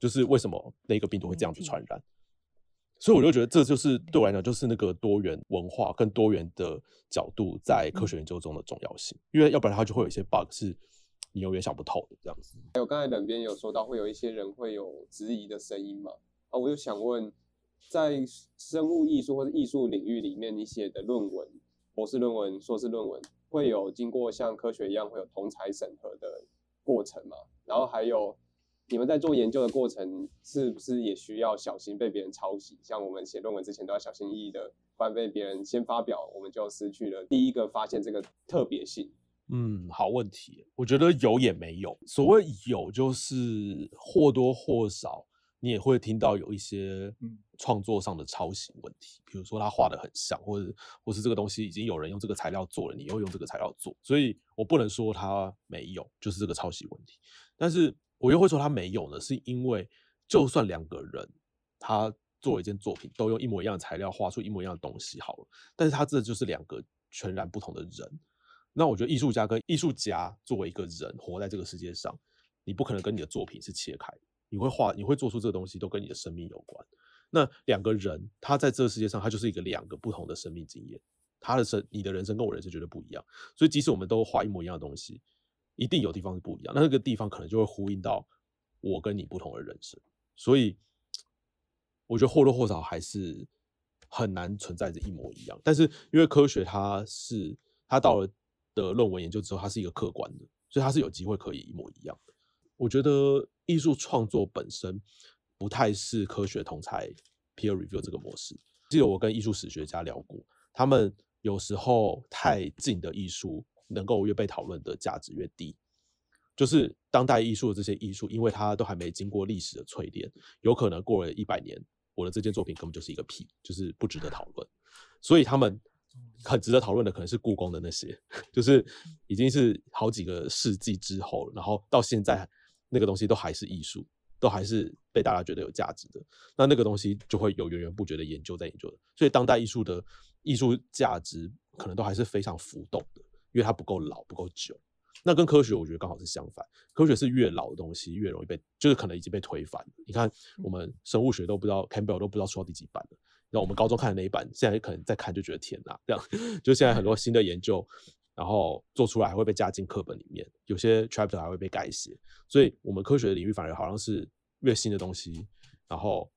就是为什么那个病毒会这样子传染。所以我就觉得这就是对我来讲，就是那个多元文化跟多元的角度在科学研究中的重要性。因为要不然它就会有一些 bug 是你永远想不透的这样子。还有刚才两边有说到，会有一些人会有质疑的声音嘛？啊，我就想问，在生物艺术或者艺术领域里面，你写的论文，博士论文、硕士论文。会有经过像科学一样会有同才审核的过程吗？然后还有你们在做研究的过程，是不是也需要小心被别人抄袭？像我们写论文之前都要小心翼翼的，不然被别人先发表，我们就失去了第一个发现这个特别性。嗯，好问题，我觉得有也没有。所谓有，就是或多或少。你也会听到有一些创作上的抄袭问题，比如说他画的很像，或者或是这个东西已经有人用这个材料做了，你又用这个材料做，所以我不能说他没有，就是这个抄袭问题。但是我又会说他没有呢，是因为就算两个人他做一件作品都用一模一样的材料画出一模一样的东西好了，但是他这就是两个全然不同的人。那我觉得艺术家跟艺术家作为一个人活在这个世界上，你不可能跟你的作品是切开。你会画，你会做出这个东西，都跟你的生命有关。那两个人，他在这个世界上，他就是一个两个不同的生命经验。他的生，你的人生跟我人生绝对不一样。所以，即使我们都画一模一样的东西，一定有地方是不一样。那那个地方可能就会呼应到我跟你不同的人生。所以，我觉得或多或少还是很难存在着一模一样。但是，因为科学它是它到了的论文研究之后，它是一个客观的，所以它是有机会可以一模一样的。我觉得艺术创作本身不太是科学同才 peer review 这个模式。记得我跟艺术史学家聊过，他们有时候太近的艺术能够越被讨论的价值越低。就是当代艺术的这些艺术，因为它都还没经过历史的淬炼，有可能过了一百年，我的这件作品根本就是一个屁，就是不值得讨论。所以他们很值得讨论的可能是故宫的那些，就是已经是好几个世纪之后，然后到现在。那个东西都还是艺术，都还是被大家觉得有价值的。那那个东西就会有源源不绝的研究在研究的。所以当代艺术的艺术价值可能都还是非常浮动的，因为它不够老，不够久。那跟科学我觉得刚好是相反，科学是越老的东西越容易被，就是可能已经被推翻。你看我们生物学都不知道，Campbell 都不知道出到第几版了。那我们高中看的那一版，现在可能再看就觉得天哪，这样 就现在很多新的研究。然后做出来还会被加进课本里面，有些 chapter 还会被改写，所以我们科学的领域反而好像是越新的东西然后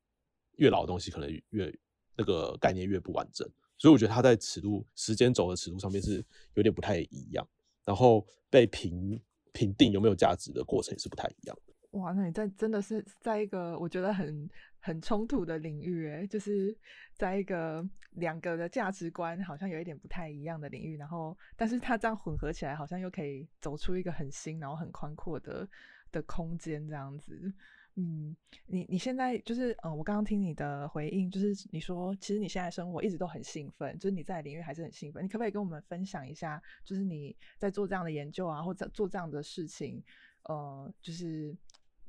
越老的东西可能越那个概念越不完整。所以我觉得它在尺度时间轴的尺度上面是有点不太一样，然后被评评定有没有价值的过程也是不太一样。哇，那你在真的是在一个我觉得很很冲突的领域，诶，就是在一个两个的价值观好像有一点不太一样的领域，然后但是它这样混合起来，好像又可以走出一个很新然后很宽阔的的空间这样子。嗯，你你现在就是嗯，我刚刚听你的回应，就是你说其实你现在生活一直都很兴奋，就是你在领域还是很兴奋。你可不可以跟我们分享一下，就是你在做这样的研究啊，或者做这样的事情，呃，就是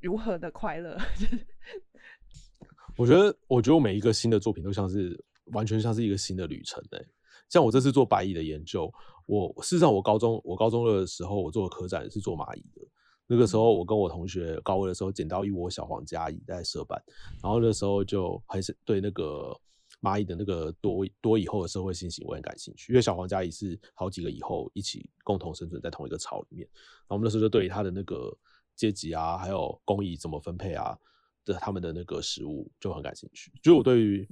如何的快乐？我觉得，我觉得我每一个新的作品都像是完全像是一个新的旅程诶。像我这次做白蚁的研究，我事实上我高中我高中的时候我做的科展是做蚂蚁的。那个时候我跟我同学高二的时候捡到一窝小黄家蚁在社办，然后那时候就还是对那个蚂蚁的那个多多以后的社会性行为很感兴趣，因为小黄家蚁是好几个以后一起共同生存在同一个巢里面，然后我们那时候就对它的那个阶级啊，还有工艺怎么分配啊。的他们的那个食物就很感兴趣，就我对于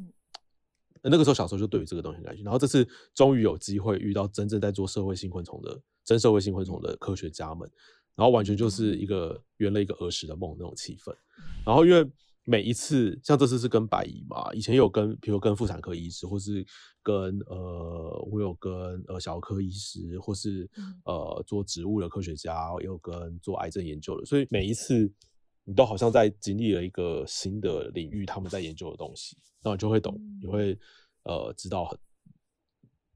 那个时候小时候就对于这个东西很感兴趣，然后这次终于有机会遇到真正在做社会性昆虫的真社会性昆虫的科学家们，然后完全就是一个圆了一个儿时的梦那种气氛。然后因为每一次像这次是跟白姨嘛，以前有跟比如跟妇产科医师，或是跟呃我有跟呃小儿科医师，或是呃做植物的科学家，也有跟做癌症研究的，所以每一次。你都好像在经历了一个新的领域，他们在研究的东西，那你就会懂，你会呃知道很，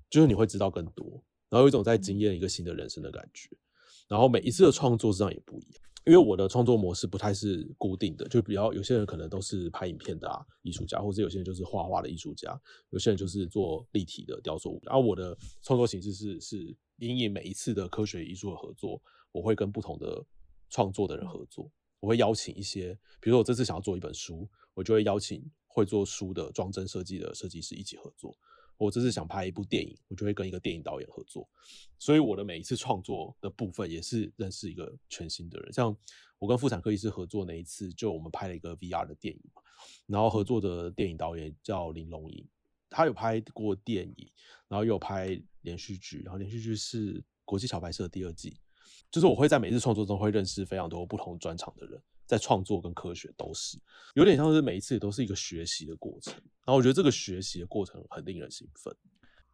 就是你会知道更多，然后有一种在经验一个新的人生的感觉。然后每一次的创作实际上也不一样，因为我的创作模式不太是固定的，就比较有些人可能都是拍影片的啊艺术家，或者有些人就是画画的艺术家，有些人就是做立体的雕塑。然后我的创作形式是是因应每一次的科学艺术的合作，我会跟不同的创作的人合作。我会邀请一些，比如说我这次想要做一本书，我就会邀请会做书的装帧设计的设计师一起合作。我这次想拍一部电影，我就会跟一个电影导演合作。所以我的每一次创作的部分也是认识一个全新的人。像我跟妇产科医师合作那一次，就我们拍了一个 VR 的电影嘛，然后合作的电影导演叫林龙颖，他有拍过电影，然后又有拍连续剧，然后连续剧是《国际小白社》第二季。就是我会在每次创作中会认识非常多不同专场的人，在创作跟科学都是有点像是每一次都是一个学习的过程。然后我觉得这个学习的过程很令人兴奋。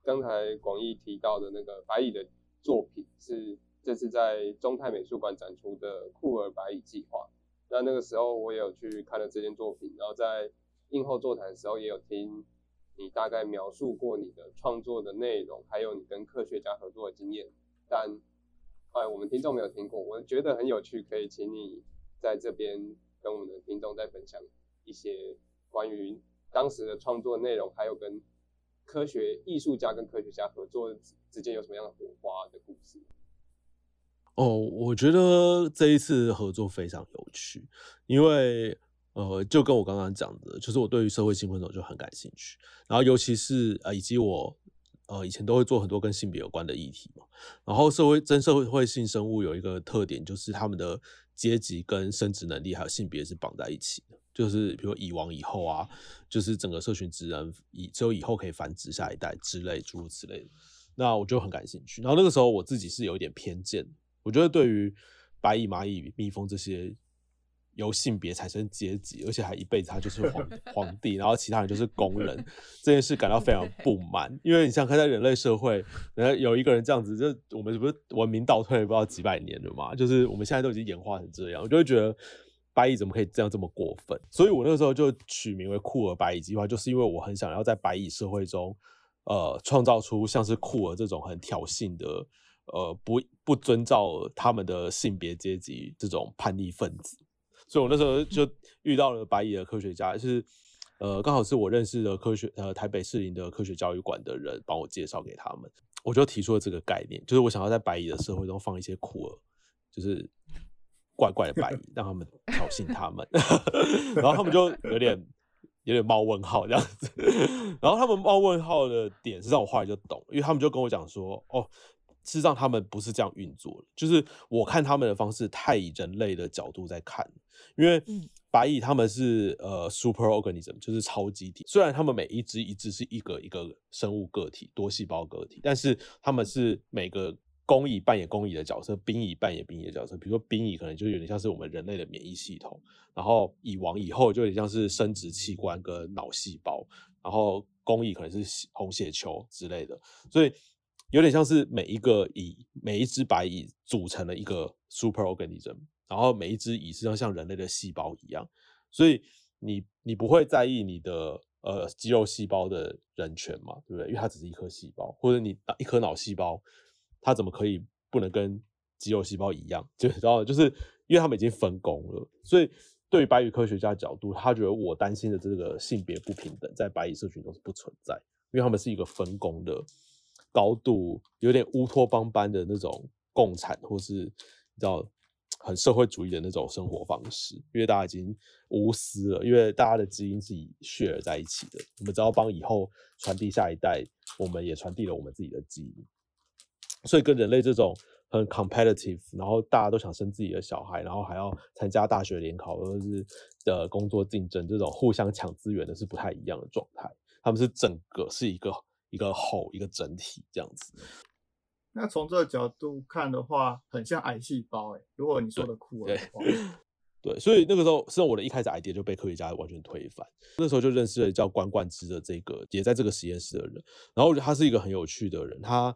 刚才广义提到的那个白蚁的作品是这次在中泰美术馆展出的酷儿白蚁计划。那那个时候我也有去看了这件作品，然后在映后座谈的时候也有听你大概描述过你的创作的内容，还有你跟科学家合作的经验，但。哎，我们听众没有听过，我觉得很有趣，可以请你在这边跟我们的听众在分享一些关于当时的创作内容，还有跟科学艺术家跟科学家合作之间有什么样的火花的故事。哦，我觉得这一次合作非常有趣，因为呃，就跟我刚刚讲的，就是我对于社会性昆虫就很感兴趣，然后尤其是呃，以及我。呃，以前都会做很多跟性别有关的议题嘛。然后社会真社会性生物有一个特点，就是他们的阶级跟生殖能力还有性别是绑在一起的。就是比如蚁王以后啊，就是整个社群只能以只有以后可以繁殖下一代之类诸如此类的。那我就很感兴趣。然后那个时候我自己是有一点偏见，我觉得对于白蚁、蚂蚁、蜜蜂这些。由性别产生阶级，而且还一辈子他就是皇皇帝，然后其他人就是工人，这件事感到非常不满。因为你想看在人类社会，然后有一个人这样子，就我们不是文明倒退不知道几百年了嘛？就是我们现在都已经演化成这样，我就会觉得白蚁怎么可以这样这么过分？所以我那个时候就取名为酷儿白蚁计划，就是因为我很想要在白蚁社会中，呃，创造出像是酷儿这种很挑衅的，呃，不不遵照他们的性别阶级这种叛逆分子。所以，我那时候就遇到了白蚁的科学家，是呃，刚好是我认识的科学呃台北市林的科学教育馆的人帮我介绍给他们，我就提出了这个概念，就是我想要在白蚁的社会中放一些酷儿，就是怪怪的白蚁，让他们挑衅他们，然后他们就有点有点冒问号这样子，然后他们冒问号的点是让我后来就懂，因为他们就跟我讲说，哦。事实上，他们不是这样运作的。就是我看他们的方式太以人类的角度在看，因为白蚁他们是呃 super organism，就是超级体。虽然他们每一只一只是一个一个生物个体，多细胞个体，但是他们是每个工蚁扮演工蚁的角色，兵蚁扮演兵蚁的角色。比如说兵蚁可能就有点像是我们人类的免疫系统，然后蚁王以后就有点像是生殖器官跟脑细胞，然后工蚁可能是红血球之类的，所以有点像是每一个蚁每一只白蚁组成了一个 super organism。然后每一只蚁实际上像人类的细胞一样，所以你你不会在意你的呃肌肉细胞的人权嘛，对不对？因为它只是一颗细胞，或者你一颗脑细胞，它怎么可以不能跟肌肉细胞一样？就知道就是因为他们已经分工了，所以对于白蚁科学家角度，他觉得我担心的这个性别不平等在白蚁社群中是不存在，因为他们是一个分工的高度有点乌托邦般的那种共产，或是你知道。很社会主义的那种生活方式，因为大家已经无私了，因为大家的基因是以血而在一起的，我们只要帮以后传递下一代，我们也传递了我们自己的基因。所以跟人类这种很 competitive，然后大家都想生自己的小孩，然后还要参加大学联考或者是的工作竞争，这种互相抢资源的是不太一样的状态。他们是整个是一个一个吼一个整体这样子。那从这个角度看的话，很像癌细胞哎。如果你说的酷儿的话，对，所以那个时候，实际上我的一开始 idea 就被科学家完全推翻。那时候就认识了叫关冠之的这个也在这个实验室的人，然后我觉得他是一个很有趣的人，他。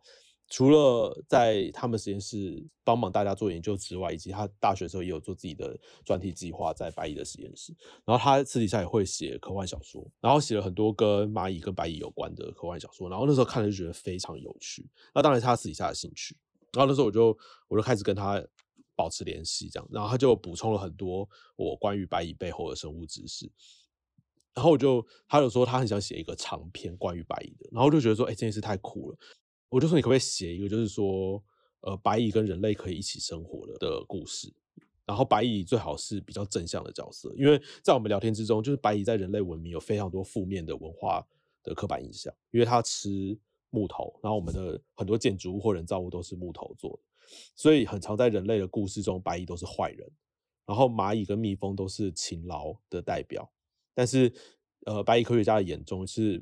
除了在他们实验室帮忙大家做研究之外，以及他大学时候也有做自己的专题计划在白蚁的实验室。然后他私底下也会写科幻小说，然后写了很多跟蚂蚁跟白蚁有关的科幻小说。然后那时候看了就觉得非常有趣。那当然是他私底下的兴趣。然后那时候我就我就开始跟他保持联系，这样。然后他就补充了很多我关于白蚁背后的生物知识。然后我就他就说他很想写一个长篇关于白蚁的。然后就觉得说，哎，这件事太酷了。我就说你可不可以写一个，就是说，呃，白蚁跟人类可以一起生活的的故事。然后白蚁最好是比较正向的角色，因为在我们聊天之中，就是白蚁在人类文明有非常多负面的文化的刻板印象，因为它吃木头，然后我们的很多建筑物或人造物都是木头做的，所以很常在人类的故事中，白蚁都是坏人。然后蚂蚁跟蜜蜂都是勤劳的代表，但是，呃，白蚁科学家的眼中是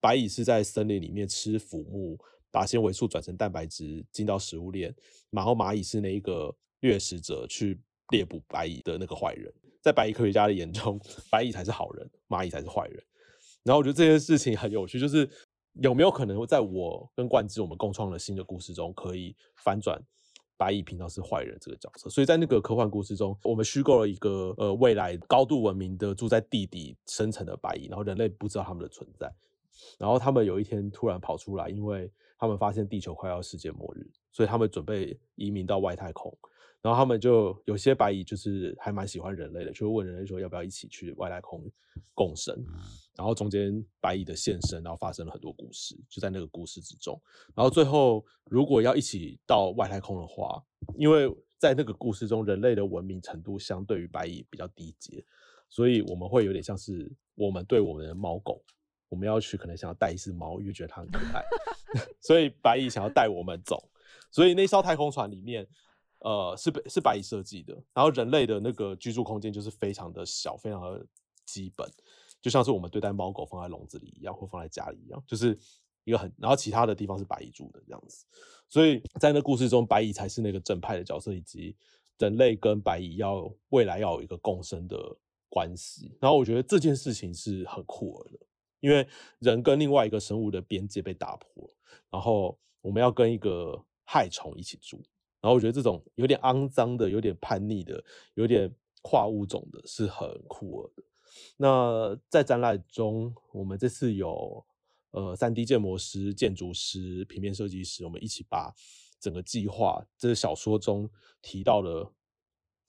白蚁是在森林里面吃腐木。把纤维素转成蛋白质进到食物链，然后蚂蚁是那一个掠食者去猎捕白蚁的那个坏人，在白蚁科学家的眼中，白蚁才是好人，蚂蚁才是坏人。然后我觉得这件事情很有趣，就是有没有可能在我跟冠之我们共创了新的故事中，可以翻转白蚁平常是坏人这个角色？所以在那个科幻故事中，我们虚构了一个呃未来高度文明的住在地底深层的白蚁，然后人类不知道他们的存在，然后他们有一天突然跑出来，因为他们发现地球快要世界末日，所以他们准备移民到外太空。然后他们就有些白蚁就是还蛮喜欢人类的，就会问人类说要不要一起去外太空共生。然后中间白蚁的现身，然后发生了很多故事，就在那个故事之中。然后最后如果要一起到外太空的话，因为在那个故事中人类的文明程度相对于白蚁比较低阶，所以我们会有点像是我们对我们的猫狗。我们要去，可能想要带一只猫，因为觉得它很可爱，所以白蚁想要带我们走。所以那艘太空船里面，呃，是是白蚁设计的。然后人类的那个居住空间就是非常的小，非常的基本，就像是我们对待猫狗放在笼子里一样，或放在家里一样，就是一个很。然后其他的地方是白蚁住的这样子。所以在那故事中，白蚁才是那个正派的角色，以及人类跟白蚁要未来要有一个共生的关系。然后我觉得这件事情是很酷的。因为人跟另外一个生物的边界被打破，然后我们要跟一个害虫一起住，然后我觉得这种有点肮脏的、有点叛逆的、有点跨物种的，是很酷的。那在展览中，我们这次有呃三 D 建模师、建筑师、平面设计师，我们一起把整个计划，这是小说中提到了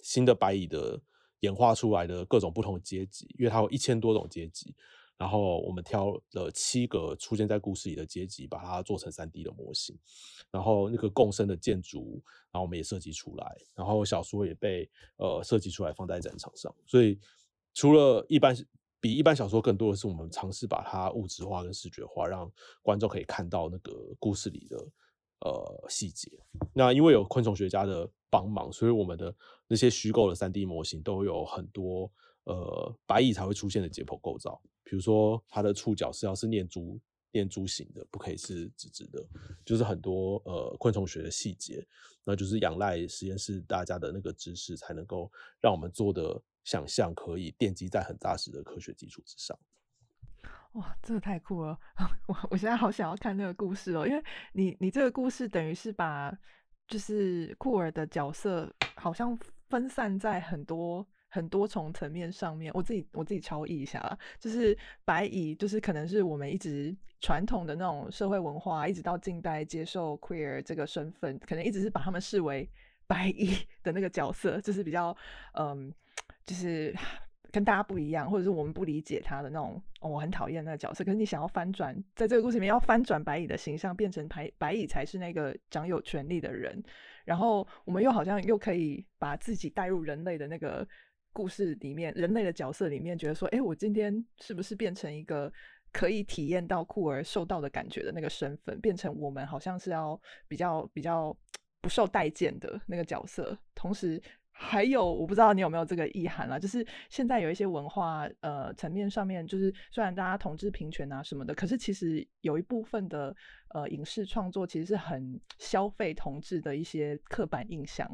新的白蚁的演化出来的各种不同阶级，因为它有一千多种阶级。然后我们挑了七个出现在故事里的阶级，把它做成三 D 的模型。然后那个共生的建筑，然后我们也设计出来。然后小说也被呃设计出来放在展场上。所以除了一般比一般小说更多的是，我们尝试把它物质化跟视觉化，让观众可以看到那个故事里的呃细节。那因为有昆虫学家的帮忙，所以我们的那些虚构的三 D 模型都有很多。呃白蚁才会出现的解剖构造，比如说它的触角是要是念珠念珠形的，不可以是直直的，就是很多呃昆虫学的细节，那就是仰赖实验室大家的那个知识，才能够让我们做的想象可以奠基在很扎实的科学基础之上。哇，这个太酷了！我我现在好想要看那个故事哦，因为你你这个故事等于是把就是库尔的角色好像分散在很多很多重层面上面。我自己我自己超译一下啦，就是白蚁，就是可能是我们一直传统的那种社会文化，一直到近代接受 queer 这个身份，可能一直是把他们视为白蚁 的那个角色，就是比较嗯，就是。跟大家不一样，或者是我们不理解他的那种，我很讨厌那个角色。可是你想要翻转，在这个故事里面要翻转白蚁的形象，变成白白蚁才是那个掌有权力的人。然后我们又好像又可以把自己带入人类的那个故事里面，人类的角色里面，觉得说，哎，我今天是不是变成一个可以体验到酷儿受到的感觉的那个身份，变成我们好像是要比较比较不受待见的那个角色，同时。还有，我不知道你有没有这个意涵啦，就是现在有一些文化呃层面上面，就是虽然大家同志平权啊什么的，可是其实有一部分的呃影视创作其实是很消费同志的一些刻板印象，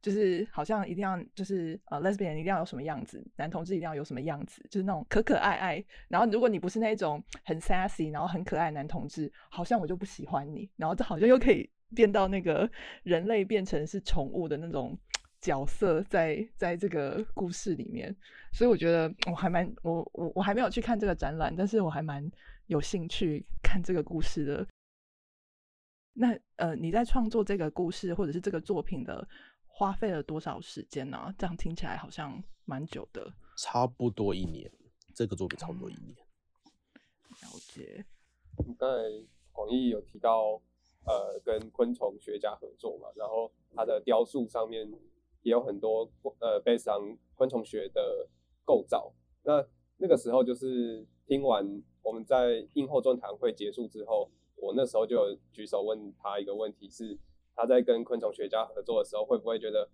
就是好像一定要就是呃 lesbian 一定要有什么样子，男同志一定要有什么样子，就是那种可可爱爱。然后如果你不是那种很 sassy，然后很可爱男同志，好像我就不喜欢你。然后这好像又可以变到那个人类变成是宠物的那种。角色在在这个故事里面，所以我觉得我还蛮我我我还没有去看这个展览，但是我还蛮有兴趣看这个故事的。那呃，你在创作这个故事或者是这个作品的花费了多少时间呢？这样听起来好像蛮久的，差不多一年。这个作品差不多一年。了解。刚才广义有提到呃，跟昆虫学家合作嘛，然后他的雕塑上面。也有很多呃，非常昆虫学的构造。那那个时候就是听完我们在映后座谈会结束之后，我那时候就有举手问他一个问题：是他在跟昆虫学家合作的时候，会不会觉得，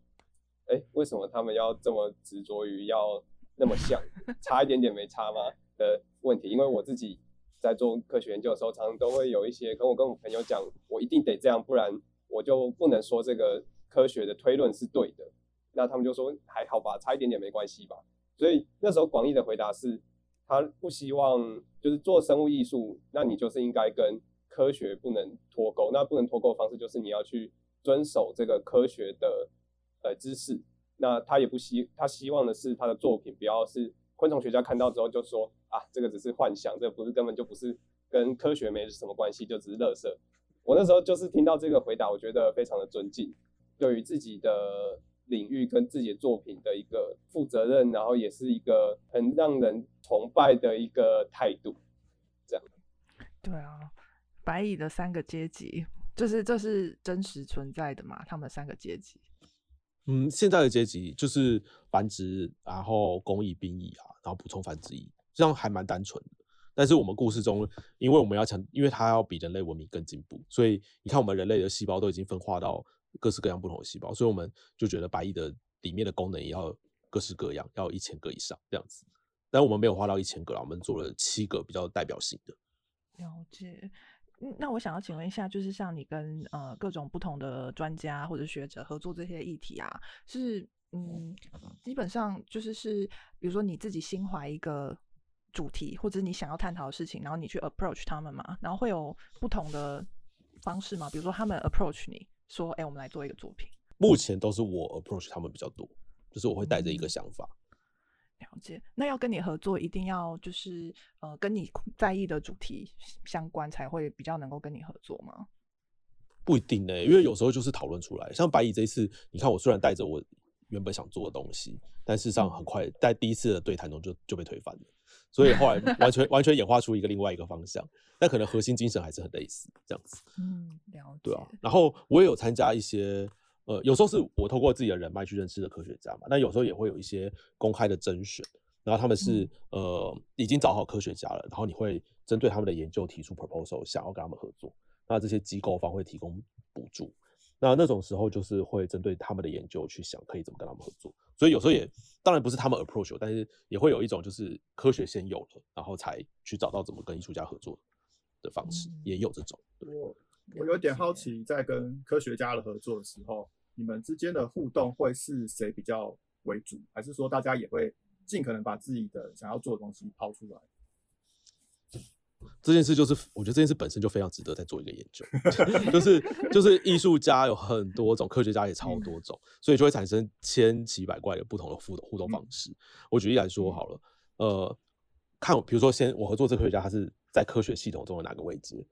哎，为什么他们要这么执着于要那么像，差一点点没差吗？的问题？因为我自己在做科学研究的时候，常常都会有一些跟我跟我朋友讲，我一定得这样，不然我就不能说这个科学的推论是对的。那他们就说还好吧，差一点点没关系吧。所以那时候广义的回答是，他不希望就是做生物艺术，那你就是应该跟科学不能脱钩。那不能脱钩的方式就是你要去遵守这个科学的呃知识。那他也不希他希望的是他的作品不要是昆虫学家看到之后就说啊这个只是幻想，这不是根本就不是跟科学没什么关系，就只是乐色。我那时候就是听到这个回答，我觉得非常的尊敬，对于自己的。领域跟自己的作品的一个负责任，然后也是一个很让人崇拜的一个态度，这样。对啊，白蚁的三个阶级，就是这是真实存在的嘛？他们三个阶级。嗯，现在的阶级就是繁殖，然后工蚁、兵蚁啊，然后补充繁殖蚁，这样还蛮单纯的。但是我们故事中，因为我们要强，因为它要比人类文明更进步，所以你看，我们人类的细胞都已经分化到。各式各样不同的细胞，所以我们就觉得白蚁的里面的功能也要各式各样，要一千个以上这样子。但我们没有花到一千个啦，我们做了七个比较代表性的。了解。那我想要请问一下，就是像你跟呃各种不同的专家或者学者合作这些议题啊，是嗯，基本上就是是，比如说你自己心怀一个主题，或者你想要探讨的事情，然后你去 approach 他们嘛，然后会有不同的方式嘛，比如说他们 approach 你。说，哎，我们来做一个作品。目前都是我 approach 他们比较多，就是我会带着一个想法。了解。那要跟你合作，一定要就是呃，跟你在意的主题相关，才会比较能够跟你合作吗？不一定呢，因为有时候就是讨论出来。像白蚁这一次，你看我虽然带着我原本想做的东西，但事实上很快在第一次的对谈中就就被推翻了。所以后来完全 完全演化出一个另外一个方向，但可能核心精神还是很类似这样子。嗯，了解。对啊，然后我也有参加一些，呃，有时候是我透过自己的人脉去认识的科学家嘛，那有时候也会有一些公开的甄选，然后他们是呃已经找好科学家了，然后你会针对他们的研究提出 proposal，想要跟他们合作，那这些机构方会提供补助。那那种时候就是会针对他们的研究去想可以怎么跟他们合作。所以有时候也当然不是他们 approach，但是也会有一种就是科学先有了，然后才去找到怎么跟艺术家合作的方式，也有这种。我我有点好奇，在跟科学家的合作的时候，你们之间的互动会是谁比较为主，还是说大家也会尽可能把自己的想要做的东西抛出来？这件事就是，我觉得这件事本身就非常值得再做一个研究，就是就是艺术家有很多种，科学家也超多种，所以就会产生千奇百怪的不同的互动互动方式。我举例来说好了，呃，看比如说先我合作这科学家，他是在科学系统中的哪个位置？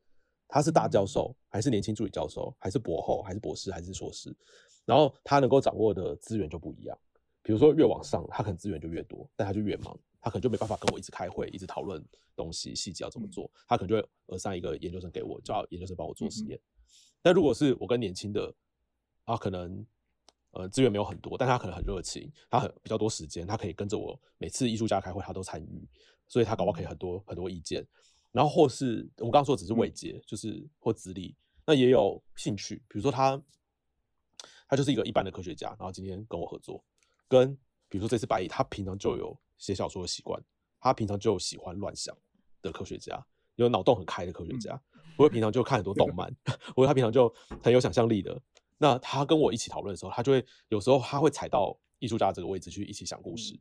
他是大教授，还是年轻助理教授，还是博后，还是博士，还是硕士？然后他能够掌握的资源就不一样。比如说越往上，他可能资源就越多，但他就越忙。他可能就没办法跟我一直开会，一直讨论东西细节要怎么做。他可能就会额上一个研究生给我，叫研究生帮我做实验。但如果是我跟年轻的，啊，可能呃资源没有很多，但他可能很热情，他很比较多时间，他可以跟着我每次艺术家开会，他都参与，所以他搞不好可以很多很多意见。然后或是我刚刚说只是未接，就是或资历，那也有兴趣，比如说他他就是一个一般的科学家，然后今天跟我合作，跟比如说这次白蚁，他平常就有。写小说的习惯，他平常就喜欢乱想的科学家，有脑洞很开的科学家，或者平常就看很多动漫，或者他平常就很有想象力的。那他跟我一起讨论的时候，他就会有时候他会踩到艺术家这个位置去一起想故事，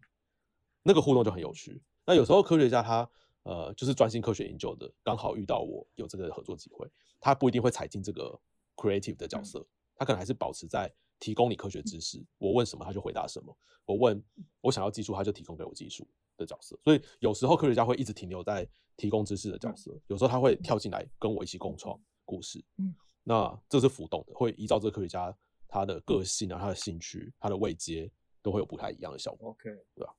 那个互动就很有趣。那有时候科学家他呃就是专心科学研究的，刚好遇到我有这个合作机会，他不一定会踩进这个 creative 的角色，他可能还是保持在。提供你科学知识，我问什么他就回答什么。我问我想要技术，他就提供给我技术的角色。所以有时候科学家会一直停留在提供知识的角色，有时候他会跳进来跟我一起共创故事。嗯，那这是浮动的，会依照这个科学家他的个性啊、他的兴趣、他的位阶，都会有不太一样的效果。OK，对吧？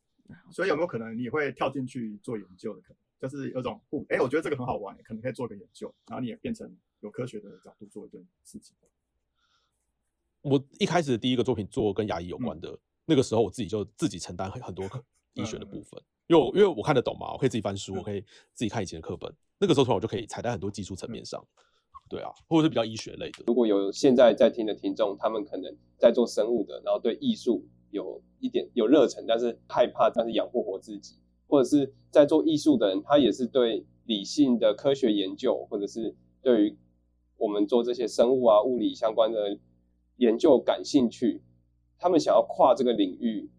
所以有没有可能你会跳进去做研究的可能？就是有种不，哎，我觉得这个很好玩，可能可以做个研究，然后你也变成有科学的角度做一件事情。我一开始的第一个作品做跟牙医有关的，那个时候我自己就自己承担很很多 医学的部分，因为因为我看得懂嘛，我可以自己翻书，我可以自己看以前的课本，那个时候突然我就可以踩在很多技术层面上，对啊，或者是比较医学类的。如果有现在在听的听众，他们可能在做生物的，然后对艺术有一点有热忱，但是害怕，但是养不活自己，或者是在做艺术的人，他也是对理性的科学研究，或者是对于我们做这些生物啊、物理相关的。研究感兴趣，他们想要跨这个领域，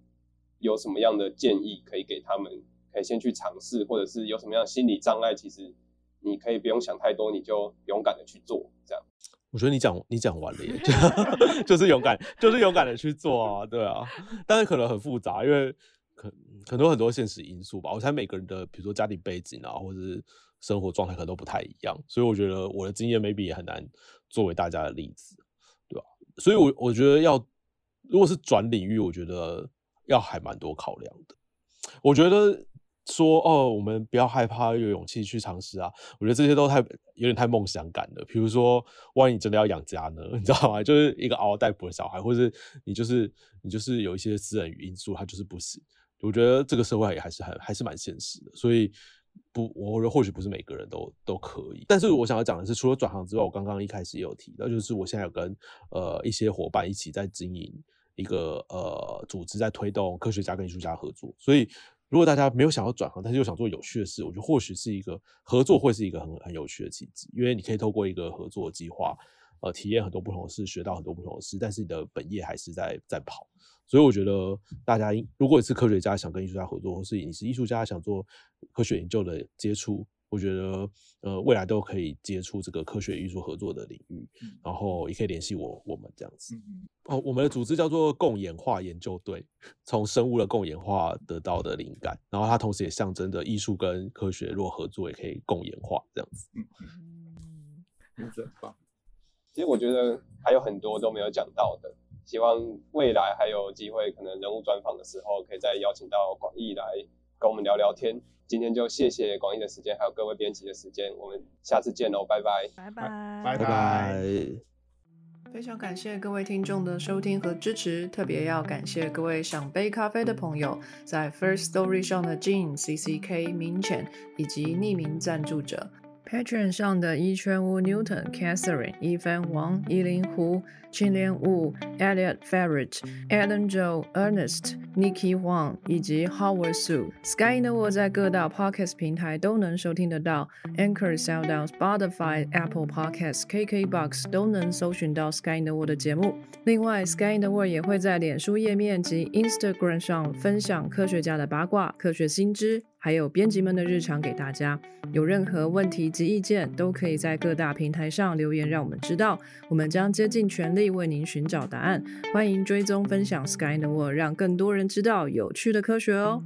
有什么样的建议可以给他们？可以先去尝试，或者是有什么样心理障碍，其实你可以不用想太多，你就勇敢的去做。这样，我觉得你讲你讲完了耶，就是勇敢，就是勇敢的去做啊，对啊。但是可能很复杂，因为可很多很多现实因素吧。我猜每个人的，比如说家庭背景啊，或者是生活状态，可能都不太一样，所以我觉得我的经验 maybe 也很难作为大家的例子。对吧所以，我我觉得要，如果是转领域，我觉得要还蛮多考量的。我觉得说哦，我们不要害怕，有勇气去尝试啊。我觉得这些都太有点太梦想感了。比如说，万一你真的要养家呢？你知道吗？就是一个嗷嗷待哺的小孩，或者是你就是你就是有一些私人因素，他就是不行。我觉得这个社会也还是很还是蛮现实的，所以。不，我觉得或许不是每个人都都可以。但是我想要讲的是，除了转行之外，我刚刚一开始也有提到，就是我现在有跟呃一些伙伴一起在经营一个呃组织，在推动科学家跟艺术家合作。所以，如果大家没有想要转行，但是又想做有趣的事，我觉得或许是一个合作会是一个很很有趣的契机，因为你可以透过一个合作计划，呃，体验很多不同的事，学到很多不同的事，但是你的本业还是在在跑。所以我觉得大家，如果你是科学家想跟艺术家合作，或是你是艺术家想做科学研究的接触，我觉得呃未来都可以接触这个科学艺术合作的领域，然后也可以联系我我们这样子。哦，我们的组织叫做共演化研究队，从生物的共演化得到的灵感，然后它同时也象征着艺术跟科学若合作也可以共演化这样子。嗯嗯，很棒。其实我觉得还有很多都没有讲到的。希望未来还有机会，可能人物专访的时候，可以再邀请到广义来跟我们聊聊天。今天就谢谢广义的时间，还有各位编辑的时间，我们下次见喽，拜拜，拜拜，拜拜。非常感谢各位听众的收听和支持，特别要感谢各位想杯咖啡的朋友，在 First Story 上的 Jean、C C K、明浅以及匿名赞助者。Patreon 上的一圈屋 Newton、Catherine、一帆王、依林湖、青莲雾、Elliot Ferret、Alan Joe、Ernest、Nikki Huang 以及 Howard Su。Sky in the World 在各大 Podcast 平台都能收听得到，Anchor、SoundOn、Spotify、Apple Podcasts、KKBox 都能搜寻到 Sky in the World 的节目。另外，Sky in the World 也会在脸书页面及 Instagram 上分享科学家的八卦、科学新知。还有编辑们的日常给大家，有任何问题及意见，都可以在各大平台上留言，让我们知道，我们将竭尽全力为您寻找答案。欢迎追踪分享 Sky in the World，让更多人知道有趣的科学哦。